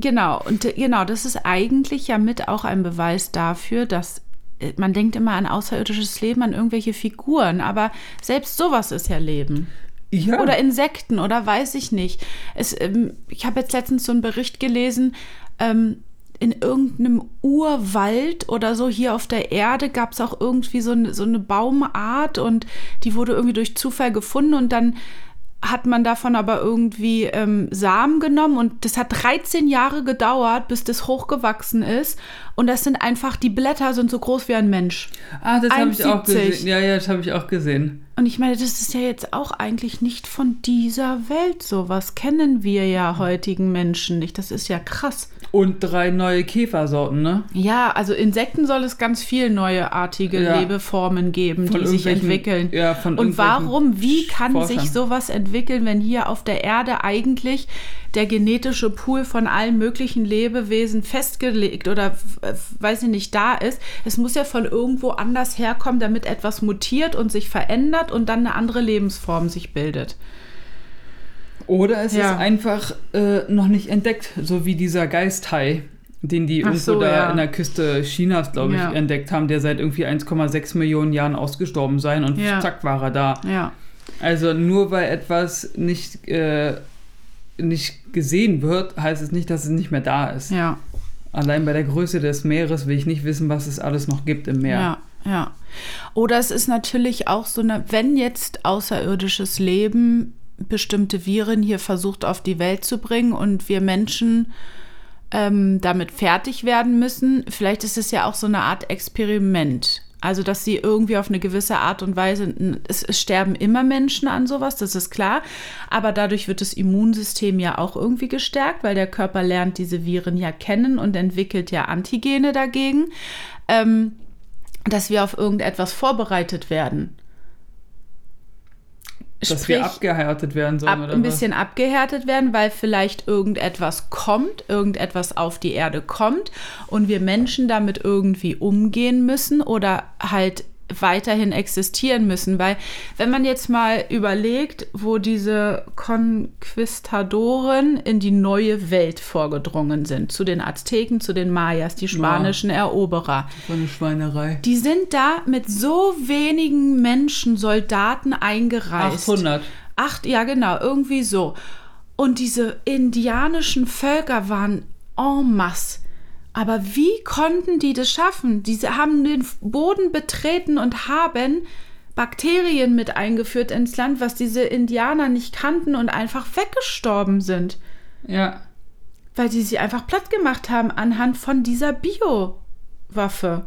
Genau. Und äh, genau, das ist eigentlich ja mit auch ein Beweis dafür, dass äh, man denkt immer an außerirdisches Leben, an irgendwelche Figuren, aber selbst sowas ist ja Leben. Ja. Oder Insekten oder weiß ich nicht. Es, ähm, ich habe jetzt letztens so einen Bericht gelesen, ähm, in irgendeinem Urwald oder so hier auf der Erde gab es auch irgendwie so eine, so eine Baumart und die wurde irgendwie durch Zufall gefunden und dann hat man davon aber irgendwie ähm, Samen genommen und das hat 13 Jahre gedauert, bis das hochgewachsen ist. Und das sind einfach, die Blätter sind so groß wie ein Mensch. ah, das habe ich auch 1,70. gesehen. Ja, ja, das habe ich auch gesehen. Und ich meine, das ist ja jetzt auch eigentlich nicht von dieser Welt so. Was kennen wir ja heutigen Menschen nicht? Das ist ja krass. Und drei neue Käfersorten, ne? Ja, also Insekten soll es ganz viel neuartige Ja. Lebeformen geben, Von die sich entwickeln. ja, von Und warum, wie kann Forschern. sich sowas entwickeln, wenn hier auf der Erde eigentlich der genetische Pool von allen möglichen Lebewesen festgelegt oder weiß ich nicht, da ist? Es muss ja von irgendwo anders herkommen, damit etwas mutiert und sich verändert und dann eine andere Lebensform sich bildet. Oder es Ja. ist einfach äh, noch nicht entdeckt, so wie dieser Geisthai, den die Ach irgendwo so, da ja. in der Küste Chinas, glaube ich, Ja. entdeckt haben, der seit irgendwie 1,6 Millionen Jahren ausgestorben sein und zack war er da. Also nur weil etwas nicht, äh, nicht gesehen wird, heißt es nicht, dass es nicht mehr da ist. Allein bei der Größe des Meeres will ich nicht wissen, was es alles noch gibt im Meer. Ja, ja. Oder es ist natürlich auch so eine, wenn jetzt außerirdisches Leben bestimmte Viren hier versucht auf die Welt zu bringen und wir Menschen ähm, damit fertig werden müssen, vielleicht ist es ja auch so eine Art Experiment. Also, dass sie irgendwie auf eine gewisse Art und Weise, es, es sterben immer Menschen an sowas, das ist klar, aber dadurch wird das Immunsystem ja auch irgendwie gestärkt, weil der Körper lernt diese Viren ja kennen und entwickelt ja Antigene dagegen, ähm, dass wir auf irgendetwas vorbereitet werden. Dass wir abgehärtet werden sollen ab, oder ein was? bisschen abgehärtet werden, weil vielleicht irgendetwas kommt, irgendetwas auf die Erde kommt und wir Menschen damit irgendwie umgehen müssen oder halt weiterhin existieren müssen. Weil wenn man jetzt mal überlegt, wo diese Konquistadoren in die neue Welt vorgedrungen sind, zu den Azteken, zu den Mayas, die spanischen Eroberer, So eine Schweinerei. die sind da mit so wenigen Menschen, Soldaten eingereist. 800. Acht, ja genau, irgendwie so. Und diese indianischen Völker waren en masse. Aber wie konnten die das schaffen? Diese haben den Boden betreten und haben Bakterien mit eingeführt ins Land, was diese Indianer nicht kannten und einfach weggestorben sind, Ja. weil die sie einfach platt gemacht haben anhand von dieser Biowaffe.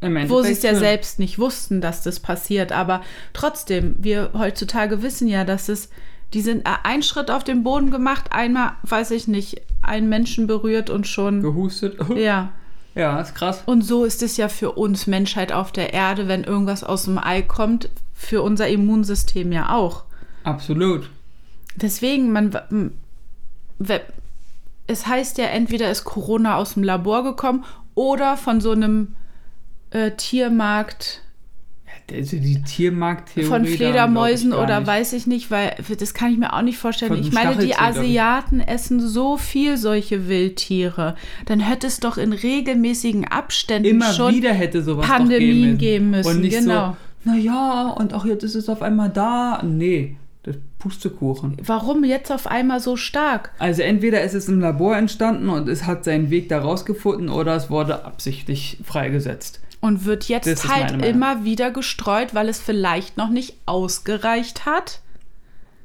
Wo sie es ja selbst nicht wussten, dass das passiert. Aber trotzdem, wir heutzutage wissen ja, dass es, die sind äh, ein Schritt auf den Boden gemacht, einmal, weiß ich nicht, einen Menschen berührt und schon. Gehustet. Ja. Ja, ist krass. Und so ist es ja für uns Menschheit auf der Erde, wenn irgendwas aus dem Ei kommt, für unser Immunsystem ja auch. Absolut. Deswegen, man, es heißt ja, entweder ist Corona aus dem Labor gekommen oder von so einem äh, Tiermarkt Also die Tiermarkttheorie. von daran Fledermäusen gar oder nicht. weiß ich nicht, weil das kann ich mir auch nicht vorstellen. Von ich meine, die. Asiaten essen so viel solche Wildtiere. Dann hätte es doch in regelmäßigen Abständen Immer schon wieder hätte sowas Pandemien doch geben müssen, Und nicht genau. so, naja, und auch jetzt ist es auf einmal da. Nee, das Pustekuchen. Warum jetzt auf einmal so stark? Also entweder ist es im Labor entstanden und es hat seinen Weg da rausgefunden oder es wurde absichtlich freigesetzt. Und wird Das jetzt ist halt immer wieder gestreut, weil es vielleicht noch nicht ausgereicht hat.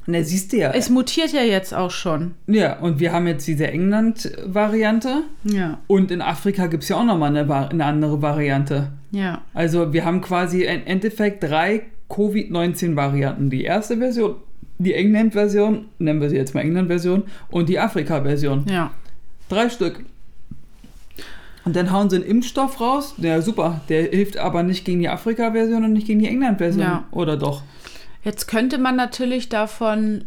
Na, siehst du ja. Es mutiert ja jetzt auch schon. ja, und wir haben jetzt diese England-Variante. Ja, Und in Afrika gibt es ja auch nochmal eine, eine andere Variante. ja. Also wir haben quasi im Endeffekt drei Covid-19-Varianten. Die erste Version die England-Version, nennen wir sie jetzt mal England-Version, und die Afrika-Version. Ja. Drei Stück. Und dann hauen sie einen Impfstoff raus. Ja, super. Der hilft aber nicht gegen die Afrika-Version und nicht gegen die England-Version. Ja. Oder doch? Jetzt könnte man natürlich davon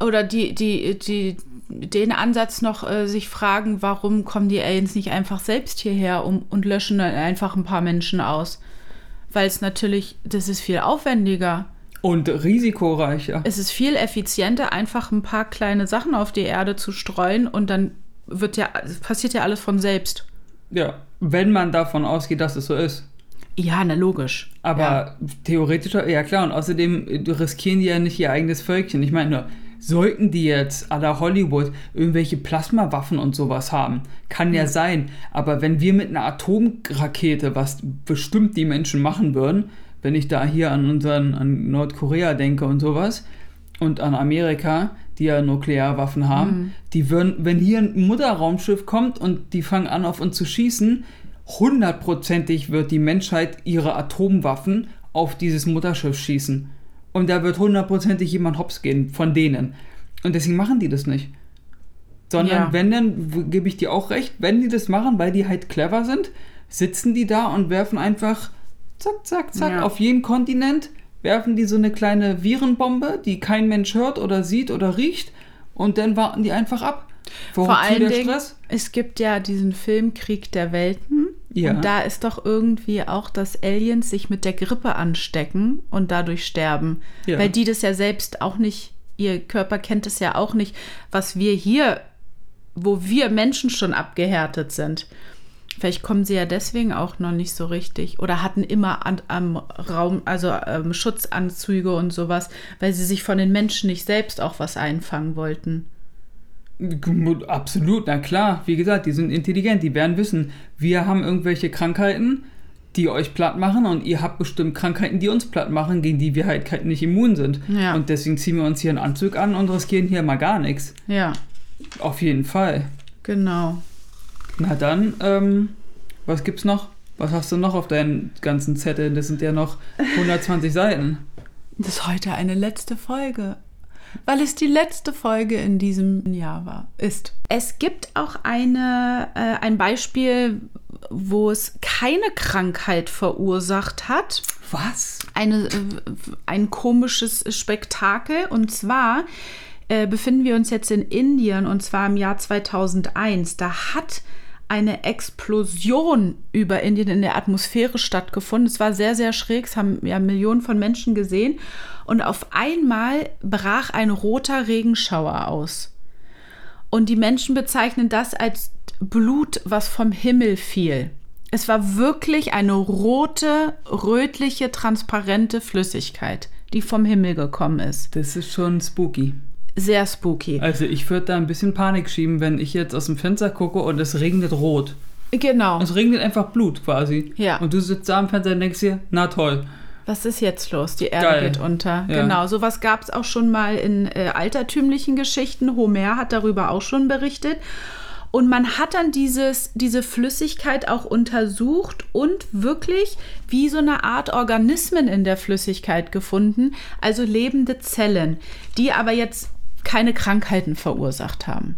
oder die, die, die, den Ansatz noch äh, sich fragen, warum kommen die Aliens nicht einfach selbst hierher um, und löschen dann einfach ein paar Menschen aus? Weil es natürlich, das ist viel aufwendiger. Und risikoreicher. Es ist viel effizienter, einfach ein paar kleine Sachen auf die Erde zu streuen und dann wird ja, passiert ja alles von selbst. Ja, wenn man davon ausgeht, dass es so ist. Ja, na logisch. Aber ja. theoretisch, ja klar, und außerdem riskieren die ja nicht ihr eigenes Völkchen. Ich meine nur, sollten die jetzt à la Hollywood irgendwelche Plasmawaffen und sowas haben, kann ja sein. Aber wenn wir mit einer Atomrakete, was bestimmt die Menschen machen würden, wenn ich da hier an unseren, an Nordkorea denke und sowas, und an Amerika, die ja Nuklearwaffen haben, Mhm. die würden, wenn hier ein Mutterraumschiff kommt und die fangen an auf uns zu schießen, hundertprozentig wird die Menschheit ihre Atomwaffen auf dieses Mutterschiff schießen. Und da wird hundertprozentig jemand hops gehen von denen. Und deswegen machen die das nicht. Sondern Ja. wenn dann, gebe ich dir auch recht, wenn die das machen, weil die halt clever sind, sitzen die da und werfen einfach zack, zack, zack Ja. auf jeden Kontinent, werfen die so eine kleine Virenbombe, die kein Mensch hört oder sieht oder riecht und dann warten die einfach ab. Vor Wozu allen der Dingen, Stress? es gibt ja diesen Film Krieg der Welten. Ja. Und da ist doch irgendwie auch, dass Aliens sich mit der Grippe anstecken und dadurch sterben. Ja. Weil die das ja selbst auch nicht, ihr Körper kennt es ja auch nicht, was wir hier, wo wir Menschen schon abgehärtet sind. Vielleicht kommen sie ja deswegen auch noch nicht so richtig oder hatten immer an, am Raum, also ähm, Schutzanzüge und sowas, weil sie sich von den Menschen nicht selbst auch was einfangen wollten. Absolut, na klar. Wie gesagt, die sind intelligent, die werden wissen, wir haben irgendwelche Krankheiten, die euch platt machen und ihr habt bestimmt Krankheiten, die uns platt machen, gegen die wir halt nicht immun sind. Ja. Und deswegen ziehen wir uns hier einen Anzug an und riskieren hier mal gar nichts. Ja, Auf jeden Fall. genau. Na dann, ähm, was gibt's noch? Was hast du noch auf deinen ganzen Zettel? Das sind ja noch 120 Seiten. Das ist heute eine letzte Folge. Weil es die letzte Folge in diesem Jahr war, ist. Es gibt auch eine, äh, ein Beispiel, wo es keine Krankheit verursacht hat. Was? Eine, äh, ein komisches Spektakel. Und zwar äh, befinden wir uns jetzt in Indien und zwar im Jahr 2001. Da hat eine Explosion über Indien in der Atmosphäre stattgefunden. Es war sehr, sehr schräg. Es haben ja Millionen von Menschen gesehen. Und auf einmal brach ein roter Regenschauer aus. Und die Menschen bezeichnen das als Blut, was vom Himmel fiel. Es war wirklich eine rote, rötliche, transparente Flüssigkeit, die vom Himmel gekommen ist. Das ist schon spooky. Sehr spooky. Also ich würde da ein bisschen Panik schieben, wenn ich jetzt aus dem Fenster gucke und es regnet rot. Genau. Es regnet einfach Blut quasi. Ja. Und du sitzt da am Fenster und denkst dir, na toll. Was ist jetzt los? Die Erde Geil. geht unter. Ja. Genau, sowas gab es auch schon mal in äh, altertümlichen Geschichten. Homer hat darüber auch schon berichtet. Und man hat dann dieses, diese Flüssigkeit auch untersucht und wirklich wie so eine Art Organismen in der Flüssigkeit gefunden, also lebende Zellen, die aber jetzt keine Krankheiten verursacht haben.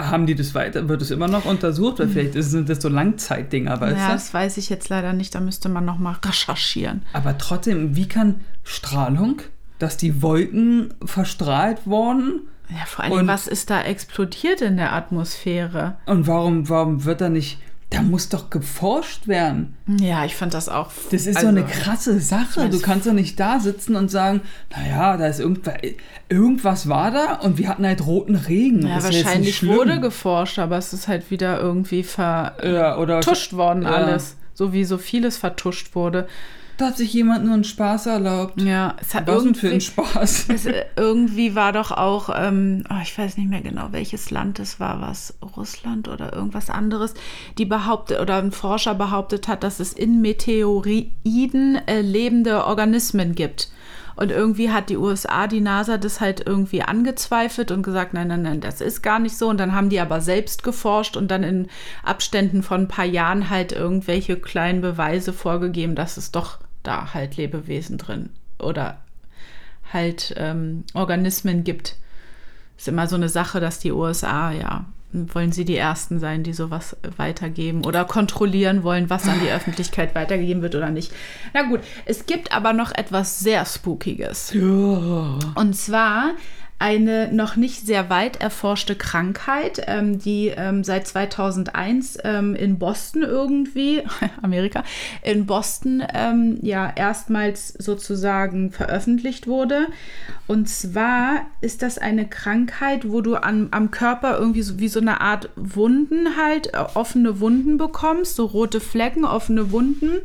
Haben die das weiter? Wird es immer noch untersucht? Weil vielleicht ist- sind das so Langzeitdinger, weißt Hm. ja, du? das weiß ich jetzt leider nicht, da müsste man noch mal recherchieren. Aber trotzdem, wie kann Strahlung, dass die Wolken verstrahlt wurden? Ja, vor allem, was ist da explodiert in der Atmosphäre? Und warum, warum wird da nicht. Da muss doch geforscht werden. Ja, ich fand das auch. Das ist also, so eine krasse Sache. Du kannst doch nicht da sitzen und sagen, naja, da ist irgendwas, irgendwas war da und wir hatten halt roten Regen. Ja, Das wahrscheinlich wurde geforscht, aber es ist halt wieder irgendwie vertuscht ja, worden, Ja. alles. So wie so vieles vertuscht wurde. Da hat sich jemand nur einen Spaß erlaubt. Ja, es hat Was denn für ein irgendwie. Spaß? Es, äh, irgendwie war doch auch, ähm, oh, ich weiß nicht mehr genau, welches Land es war, was Russland oder irgendwas anderes, die behauptet oder ein Forscher behauptet hat, dass es in Meteoroiden äh, lebende Organismen gibt. Und irgendwie hat die USA, die NASA, das halt irgendwie angezweifelt und gesagt, nein, nein, nein, das ist gar nicht so. Und dann haben die aber selbst geforscht und dann in Abständen von ein paar Jahren halt irgendwelche kleinen Beweise vorgegeben, dass es doch da halt Lebewesen drin oder halt ähm, Organismen gibt. Ist immer so eine Sache, dass die USA, ja, wollen sie die Ersten sein, die sowas weitergeben oder kontrollieren wollen, was an die Öffentlichkeit weitergegeben wird oder nicht. Na gut, es gibt aber noch etwas sehr Spookiges. Ja. Und zwar eine noch nicht sehr weit erforschte Krankheit, ähm, die ähm, seit 2001 ähm, in Boston irgendwie, Amerika, in Boston ähm, ja erstmals sozusagen veröffentlicht wurde. Und zwar ist das eine Krankheit, wo du an, am Körper irgendwie so wie so eine Art Wunden halt, äh, offene Wunden bekommst, so rote Flecken, offene Wunden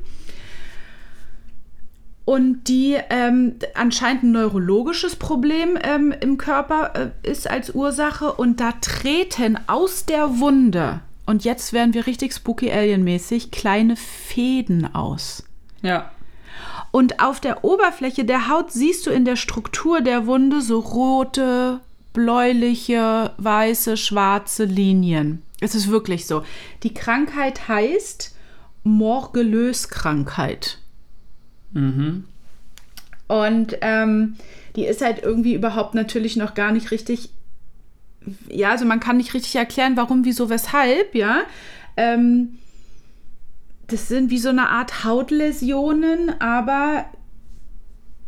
und die ähm, anscheinend ein neurologisches Problem ähm, im Körper äh, ist als Ursache und da treten aus der Wunde, und jetzt werden wir richtig spooky Alien-mäßig, kleine Fäden aus. Ja. Und auf der Oberfläche der Haut siehst du in der Struktur der Wunde so rote, bläuliche, weiße, schwarze Linien. Es ist wirklich so. Die Krankheit heißt Morgelös-Krankheit. Mhm. Und ähm, die ist halt irgendwie überhaupt natürlich noch gar nicht richtig. Ja, also man kann nicht richtig erklären, warum, wieso, weshalb, ja. Ähm, das sind wie so eine Art Hautläsionen, aber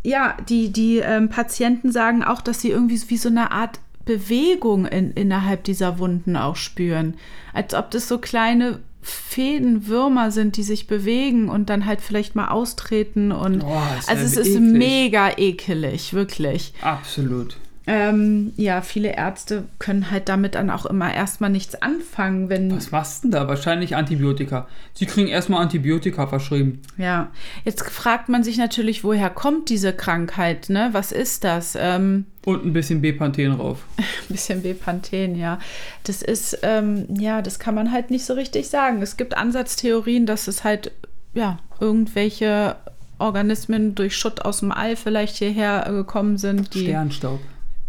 ja, die, die ähm, Patienten sagen auch, dass sie irgendwie wie so eine Art Bewegung in, innerhalb dieser Wunden auch spüren. Als ob das so kleine Fäden, Würmer sind, die sich bewegen und dann halt vielleicht mal austreten und Oh, ist also es ist eklig. mega ekelig, wirklich. Absolut. Ähm, ja, viele Ärzte können halt damit dann auch immer erstmal nichts anfangen, wenn Was machst du denn da? Wahrscheinlich Antibiotika. Sie kriegen erstmal Antibiotika verschrieben. ja. Jetzt fragt man sich natürlich, woher kommt diese Krankheit, ne? Was ist das? Ähm, Und ein bisschen Bepanthen drauf. ein bisschen Bepanthen, ja. Das ist, ähm, ja, das kann man halt nicht so richtig sagen. Es gibt Ansatztheorien, dass es halt, ja, irgendwelche Organismen durch Schutt aus dem All vielleicht hierher gekommen sind, die Sternstaub.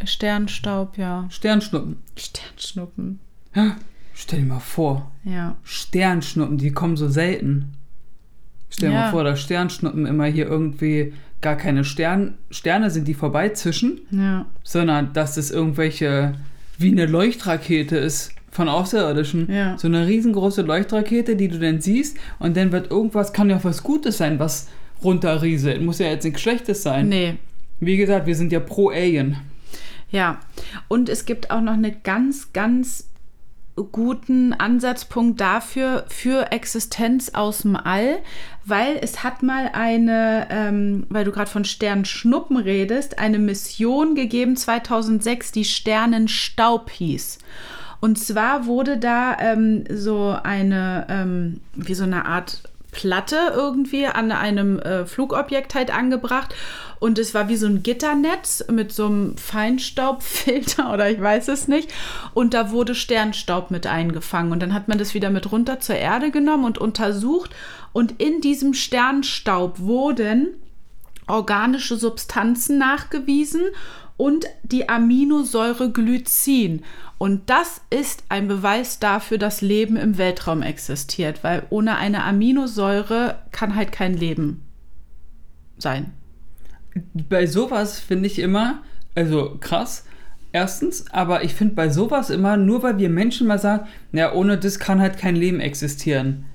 Sternstaub, ja. Sternschnuppen. Sternschnuppen, Stell dir mal vor, ja. Sternschnuppen, die kommen so selten. Stell dir Ja. mal vor, dass Sternschnuppen immer hier irgendwie gar keine Stern Sterne sind, die vorbeizischen, Ja, sondern dass es irgendwelche, wie eine Leuchtrakete ist von Außerirdischen. Ja. So eine riesengroße Leuchtrakete, die du dann siehst und dann wird irgendwas, kann ja auch was Gutes sein, was runterrieselt. Muss ja jetzt nichts Schlechtes sein. nee. Wie gesagt, wir sind ja pro Alien. Ja, und es gibt auch noch einen ganz, ganz guten Ansatzpunkt dafür, für Existenz aus dem All, weil es hat mal eine, ähm, weil du gerade von Sternschnuppen redest, eine Mission gegeben 2006, die Sternenstaub hieß. Und zwar wurde da ähm, so eine, ähm, wie so eine Art Platte irgendwie an einem äh, Flugobjekt halt angebracht. Und es war wie so ein Gitternetz mit so einem Feinstaubfilter oder ich weiß es nicht. Und da wurde Sternstaub mit eingefangen. Und dann hat man das wieder mit runter zur Erde genommen und untersucht. Und in diesem Sternstaub wurden organische Substanzen nachgewiesen und die Aminosäure Glycin. Und das ist ein Beweis dafür, dass Leben im Weltraum existiert, weil ohne eine Aminosäure kann halt kein Leben sein. bei sowas finde ich immer, also krass, erstens, aber ich finde bei sowas immer, nur weil wir Menschen mal sagen, ja, ohne das kann halt kein Leben existieren.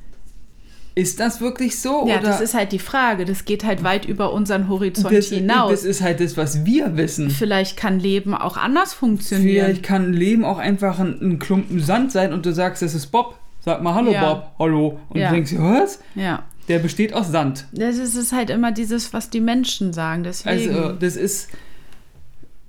Ist das wirklich so? Ja, oder das ist halt die Frage. Das geht halt weit über unseren Horizont das, hinaus. das ist halt das, was wir wissen. Vielleicht kann Leben auch anders funktionieren. Vielleicht kann Leben auch einfach ein, ein Klumpen Sand sein und du sagst, das ist Bob. Sag mal Hallo Ja. Bob, hallo. Und Ja. du denkst, was? Ja. Der besteht aus Sand. Das ist es halt immer dieses, was die Menschen sagen. Deswegen. Also, das ist.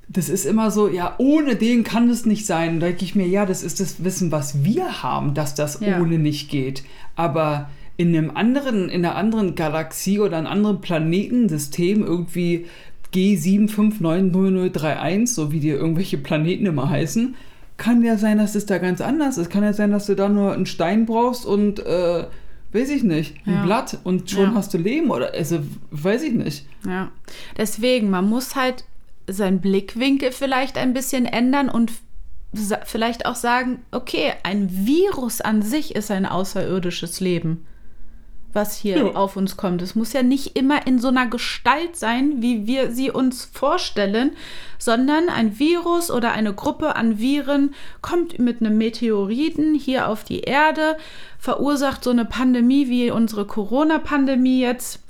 Das ist immer so, ja, ohne den kann es nicht sein. Da denke ich mir, ja, das ist das Wissen, was wir haben, dass das Ja. ohne nicht geht. Aber in einem anderen, in einer anderen Galaxie oder einem anderen Planetensystem, irgendwie G759031, so wie die irgendwelche Planeten immer heißen, kann ja sein, dass es da ganz anders ist. Kann ja sein, dass du da nur einen Stein brauchst und, äh, weiß ich nicht, ein Ja. Blatt und schon Ja. hast du Leben oder, also, weiß ich nicht. Ja, deswegen, man muss halt seinen Blickwinkel vielleicht ein bisschen ändern und vielleicht auch sagen, okay, ein Virus an sich ist ein außerirdisches Leben. Was hier Ja. auf uns kommt. Es muss ja nicht immer in so einer Gestalt sein, wie wir sie uns vorstellen, sondern ein Virus oder eine Gruppe an Viren kommt mit einem Meteoriten hier auf die Erde, verursacht so eine Pandemie wie unsere Corona-Pandemie jetzt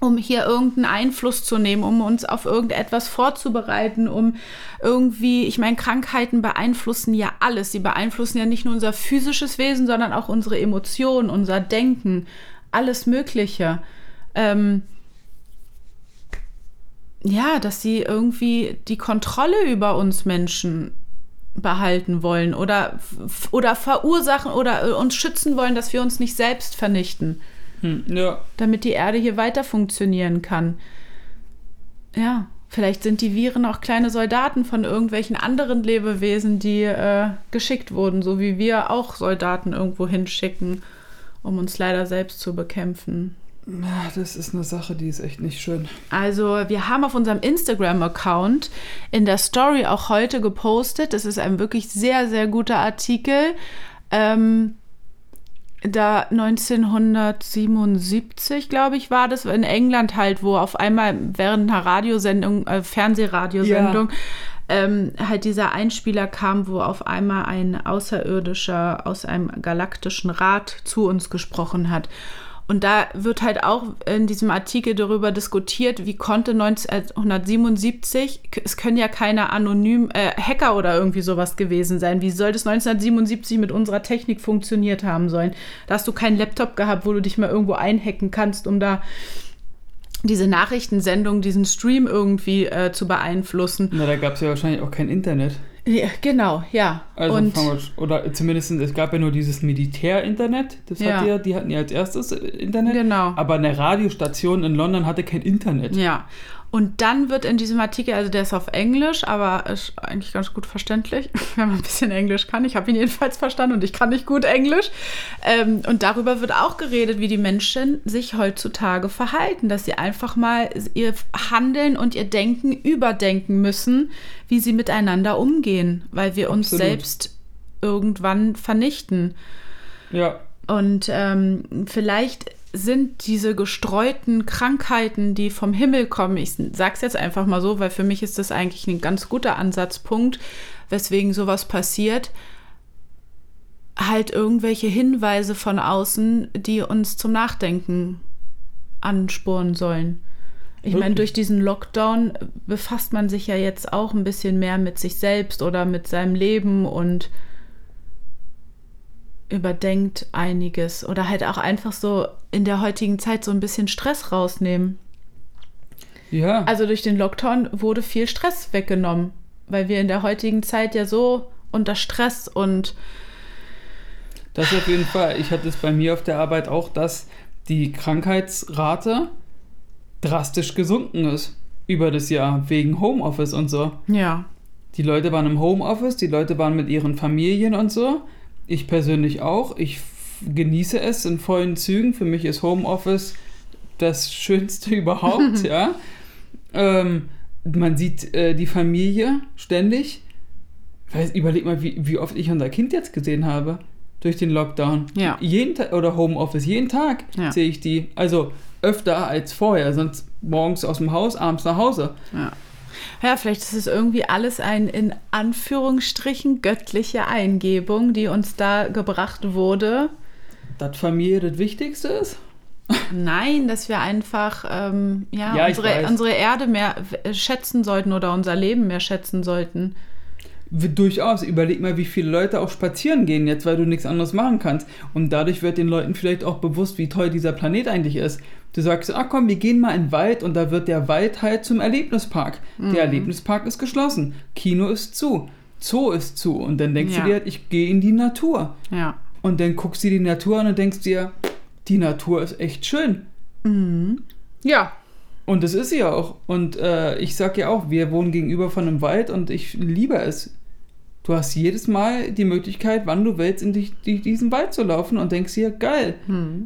um hier irgendeinen Einfluss zu nehmen, um uns auf irgendetwas vorzubereiten, um irgendwie, ich meine, Krankheiten beeinflussen ja alles. Sie beeinflussen ja nicht nur unser physisches Wesen, sondern auch unsere Emotionen, unser Denken, alles Mögliche. Ähm, ja, dass sie irgendwie die Kontrolle über uns Menschen behalten wollen oder, oder verursachen oder äh, uns schützen wollen, dass wir uns nicht selbst vernichten Hm, ja. damit die Erde hier weiter funktionieren kann. Ja, vielleicht sind die Viren auch kleine Soldaten von irgendwelchen anderen Lebewesen, die äh, geschickt wurden, so wie wir auch Soldaten irgendwo hinschicken, um uns leider selbst zu bekämpfen. ja, das ist eine Sache, die ist echt nicht schön. Also, wir haben auf unserem Instagram-Account in der Story auch heute gepostet. Das ist ein wirklich sehr, sehr guter Artikel. Ähm, da 1977, glaube ich, war das in England halt, wo auf einmal während einer Radiosendung, äh, Fernsehradiosendung, ähm, halt dieser Einspieler kam, wo auf einmal ein Außerirdischer aus einem galaktischen Rat zu uns gesprochen hat. Und da wird halt auch in diesem Artikel darüber diskutiert, wie konnte 1977, es können ja keine anonym äh, Hacker oder irgendwie sowas gewesen sein. Wie soll das 1977 mit unserer Technik funktioniert haben sollen? Da hast du keinen Laptop gehabt, wo du dich mal irgendwo einhacken kannst, um da diese Nachrichtensendung, diesen Stream irgendwie äh, zu beeinflussen. Na, da gab es ja wahrscheinlich auch kein Internet. Ja, genau, ja. Also Und fangen wir, oder zumindest es gab ja nur dieses Militär-Internet. Das Ja. hat ja, die hatten ja als erstes Internet. Genau. Aber eine Radiostation in London hatte kein Internet. Ja. Und dann wird in diesem Artikel, also der ist auf Englisch, aber ist eigentlich ganz gut verständlich, wenn man ein bisschen Englisch kann. Ich habe ihn jedenfalls verstanden und ich kann nicht gut Englisch. Ähm, und darüber wird auch geredet, wie die Menschen sich heutzutage verhalten, dass sie einfach mal ihr Handeln und ihr Denken überdenken müssen, wie sie miteinander umgehen, weil wir uns Absolut. selbst irgendwann vernichten. Ja. Und ähm, vielleicht sind diese gestreuten Krankheiten, die vom Himmel kommen, ich sag's jetzt einfach mal so, weil für mich ist das eigentlich ein ganz guter Ansatzpunkt, weswegen sowas passiert, halt irgendwelche Hinweise von außen, die uns zum Nachdenken ansporen sollen. Ich meine, durch diesen Lockdown befasst man sich ja jetzt auch ein bisschen mehr mit sich selbst oder mit seinem Leben und überdenkt einiges oder halt auch einfach so in der heutigen Zeit so ein bisschen Stress rausnehmen. Ja. Also durch den Lockdown wurde viel Stress weggenommen, weil wir in der heutigen Zeit ja so unter Stress und Das auf jeden Fall. Ich hatte es bei mir auf der Arbeit auch, dass die Krankheitsrate drastisch gesunken ist über das Jahr wegen Homeoffice und so. ja, Die Leute waren im Homeoffice, die Leute waren mit ihren Familien und so. Ich persönlich auch. Ich genieße es in vollen Zügen. Für mich ist Homeoffice das Schönste überhaupt, ja. Ähm, man sieht äh, die Familie ständig. Weiß, überleg mal, wie, wie oft ich unser Kind jetzt gesehen habe durch den Lockdown. Ja. Jeden Tag oder Homeoffice, jeden Tag Ja. sehe ich die. Also öfter als vorher, sonst morgens aus dem Haus, abends nach Hause. ja. Ja, vielleicht ist es irgendwie alles ein in Anführungsstrichen göttliche Eingebung, die uns da gebracht wurde. Dass Familie das Wichtigste ist? Nein, dass wir einfach ähm, ja, Ja, unsere, unsere Erde mehr schätzen sollten oder unser Leben mehr schätzen sollten. Durchaus. Überleg mal, wie viele Leute auch spazieren gehen jetzt, weil du nichts anderes machen kannst. Und dadurch wird den Leuten vielleicht auch bewusst, wie toll dieser Planet eigentlich ist. Du sagst, ach komm, wir gehen mal in den Wald und da wird der Wald halt zum Erlebnispark. Der Erlebnispark ist geschlossen. Kino ist zu. Zoo ist zu. Und dann denkst Ja. du dir, ich gehe in die Natur. Ja. Und dann guckst du dir die Natur an und denkst dir, die Natur ist echt schön. Ja. Und das ist sie ja auch. Und äh, ich sag ja auch, wir wohnen gegenüber von einem Wald und ich liebe es. Du hast jedes Mal die Möglichkeit, wann du willst, in die, die, diesen Wald zu laufen und denkst dir, geil.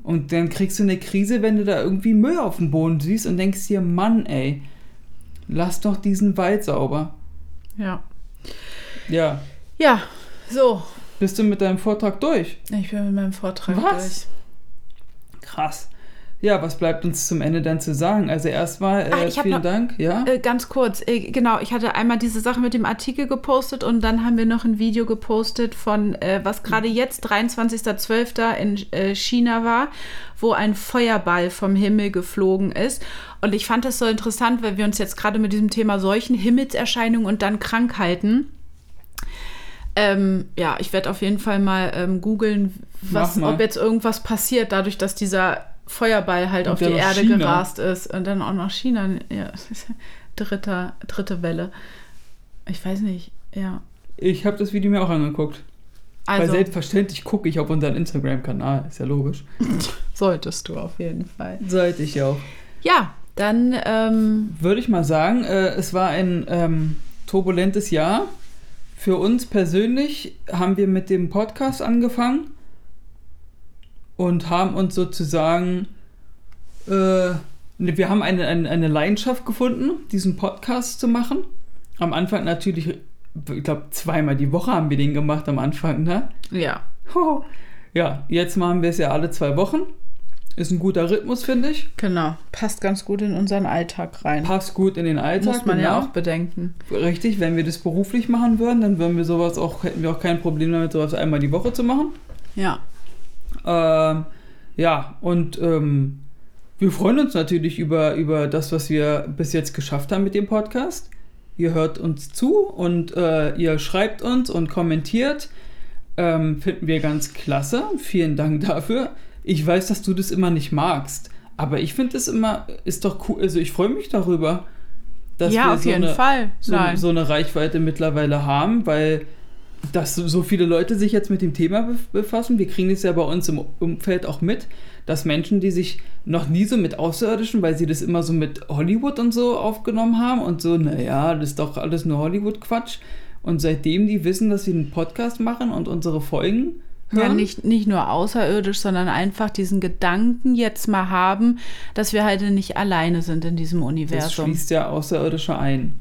Und dann kriegst du eine Krise, wenn du da irgendwie Müll auf dem Boden siehst und denkst dir, Mann, ey, lass doch diesen Wald sauber. Ja. Ja, Ja, so. Bist du mit deinem Vortrag durch? Ich bin mit meinem Vortrag Was? durch. Krass. ja, was bleibt uns zum Ende dann zu sagen? Also erstmal äh, Ah, vielen noch- Dank. Ja. Äh, ganz kurz, äh, genau, ich hatte einmal diese Sache mit dem Artikel gepostet und dann haben wir noch ein Video gepostet von, äh, was gerade jetzt 23.12. in äh, China war, wo ein Feuerball vom Himmel geflogen ist. Und ich fand das so interessant, weil wir uns jetzt gerade mit diesem Thema solchen Himmelserscheinungen und dann Krankheiten. Ähm, ja, ich werde auf jeden Fall mal ähm, googeln, ob jetzt irgendwas passiert, dadurch, dass dieser Feuerball halt Und auf die Erde China. gerast ist. Und dann auch noch China. Ja, dritte, dritte Welle. Ich weiß nicht, ja. Ich habe das Video mir auch angeguckt. Weil Also selbstverständlich gucke ich auf unseren Instagram-Kanal. Ist ja logisch. solltest du auf jeden Fall. Sollte ich auch. Ja, dann ähm, Würde ich mal sagen, äh, es war ein ähm, turbulentes Jahr. Für uns persönlich haben wir mit dem Podcast angefangen und haben uns sozusagen, äh, ne, wir haben eine, eine, eine Leidenschaft gefunden, diesen Podcast zu machen. Am Anfang natürlich, ich glaube, zweimal die Woche haben wir den gemacht am Anfang, ne? ja. Ja, jetzt machen wir es ja alle zwei Wochen. Ist ein guter Rhythmus, finde ich. Genau. Passt ganz gut in unseren Alltag rein. Passt gut in den Alltag. Muss man ja genau. auch bedenken. Richtig, wenn wir das beruflich machen würden, dann würden wir sowas auch, hätten wir auch kein Problem damit, sowas einmal die Woche zu machen. Ja. Ähm, ja, und ähm, wir freuen uns natürlich über, über das, was wir bis jetzt geschafft haben mit dem Podcast. Ihr hört uns zu und äh, ihr schreibt uns und kommentiert. Ähm, finden wir ganz klasse. Vielen Dank dafür. Ich weiß, dass du das immer nicht magst, aber ich finde es immer, ist doch cool. Also ich freue mich darüber, dass ja, wir so eine, so, so eine Reichweite mittlerweile haben, weil dass so viele Leute sich jetzt mit dem Thema bef- befassen. Wir kriegen es ja bei uns im Umfeld auch mit, dass Menschen, die sich noch nie so mit Außerirdischen, weil sie das immer so mit Hollywood und so aufgenommen haben und so, naja, das ist doch alles nur Hollywood-Quatsch. Und seitdem die wissen, dass wir einen Podcast machen und unsere Folgen hören, Ja, nicht, nicht nur außerirdisch, sondern einfach diesen Gedanken jetzt mal haben, dass wir halt nicht alleine sind in diesem das Universum. schließt ja Außerirdische ein.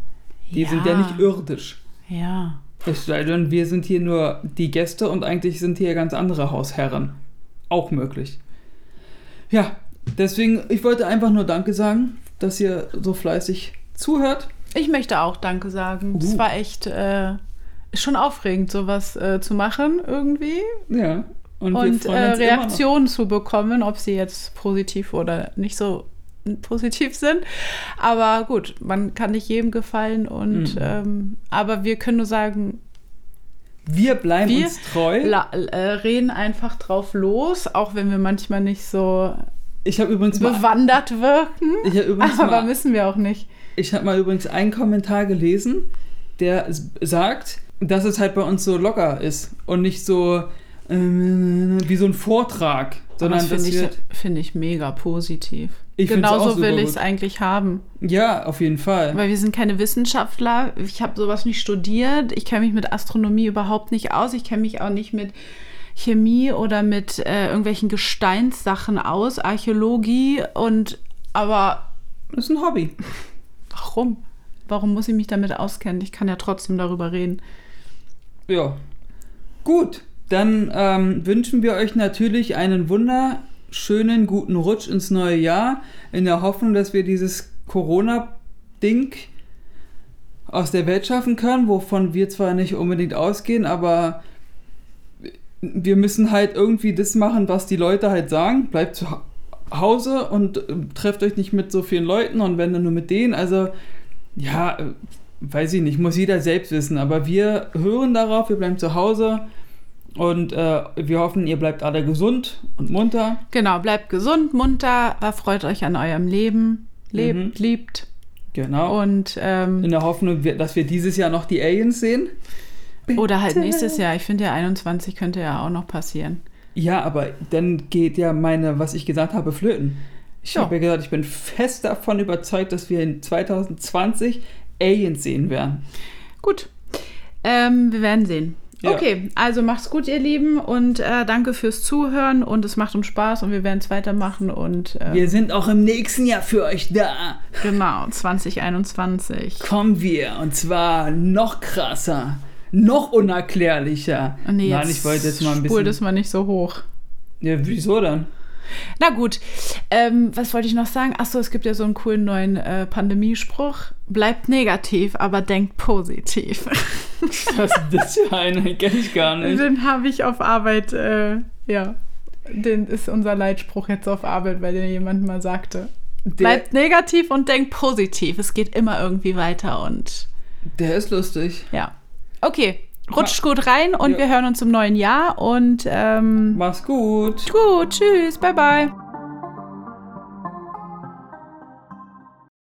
Die Ja. sind ja nicht irdisch. Ja. Es sei denn, wir sind hier nur die Gäste und eigentlich sind hier ganz andere Hausherren. Auch möglich. Ja, deswegen, ich wollte einfach nur Danke sagen, dass ihr so fleißig zuhört. Ich möchte auch Danke sagen. Es Uh. war echt äh, ist schon aufregend, sowas äh, zu machen irgendwie. Ja. Und, Und äh. Reaktionen zu bekommen, ob sie jetzt positiv oder nicht so positiv sind. Aber gut, man kann nicht jedem gefallen und Mhm. ähm, aber wir können nur sagen, Wir bleiben Wir uns treu. äh, reden einfach drauf los, auch wenn wir manchmal nicht so Ich übrigens mal, bewandert wirken. ich übrigens Aber mal, müssen wir auch nicht. ich habe mal übrigens einen Kommentar gelesen, der sagt, dass es halt bei uns so locker ist und nicht so ähm, wie so ein Vortrag, sondern das finde ich, find ich mega positiv. Ich Genauso will ich es eigentlich haben. ja, auf jeden Fall. Weil wir sind keine Wissenschaftler. Ich habe sowas nicht studiert. Ich kenne mich mit Astronomie überhaupt nicht aus. Ich kenne mich auch nicht mit Chemie oder mit äh, irgendwelchen Gesteinssachen aus, Archäologie und aber Das ist ein Hobby. warum? Warum muss ich mich damit auskennen? Ich kann ja trotzdem darüber reden. Ja. Gut, dann ähm, wünschen wir euch natürlich einen wunderschönen, guten Rutsch ins neue Jahr, in der Hoffnung, dass wir dieses Corona-Ding aus der Welt schaffen können, wovon wir zwar nicht unbedingt ausgehen, aber wir müssen halt irgendwie das machen, was die Leute halt sagen. Bleibt zu Ha- Hause und äh, trefft euch nicht mit so vielen Leuten und wenn dann nur mit denen. Also, ja, äh, weiß ich nicht, muss jeder selbst wissen. Aber wir hören darauf, wir bleiben zu Hause und äh, wir hoffen, ihr bleibt alle gesund und munter. Genau, bleibt gesund, munter, erfreut euch an eurem Leben, lebt, Mhm. liebt Genau. und ähm, In der Hoffnung, dass wir dieses Jahr noch die Aliens sehen. oder halt nächstes Jahr. Ich finde ja 21 könnte ja auch noch passieren. Ja, aber dann geht ja meine, was ich gesagt habe, flöten. Ich habe ja gesagt, ich bin fest davon überzeugt, dass wir in 2020 Aliens sehen werden. Gut. Ähm, wir werden sehen. Ja. Okay, also macht's gut, ihr Lieben, und äh, danke fürs Zuhören und es macht uns Spaß und wir werden es weitermachen und äh, Wir sind auch im nächsten Jahr für euch da. genau, 2021. Kommen wir und zwar noch krasser, noch unerklärlicher. Nee, Nein, jetzt ich wollte jetzt mal ein bisschen. das mal nicht so hoch. Ja, wieso dann? Na gut, ähm, was wollte ich noch sagen? Achso, es gibt ja so einen coolen neuen äh, Pandemiespruch. Bleibt negativ, aber denkt positiv. Was ist das für einer? Den kenne ich gar nicht. Den habe ich auf Arbeit, äh, ja. Den ist unser Leitspruch jetzt auf Arbeit, weil den jemand mal sagte. Der, Bleibt negativ und denkt positiv. Es geht immer irgendwie weiter und der ist lustig. ja. Okay, rutscht gut rein und Ja. wir hören uns im neuen Jahr und ähm, Mach's gut. gut, tschüss, bye bye.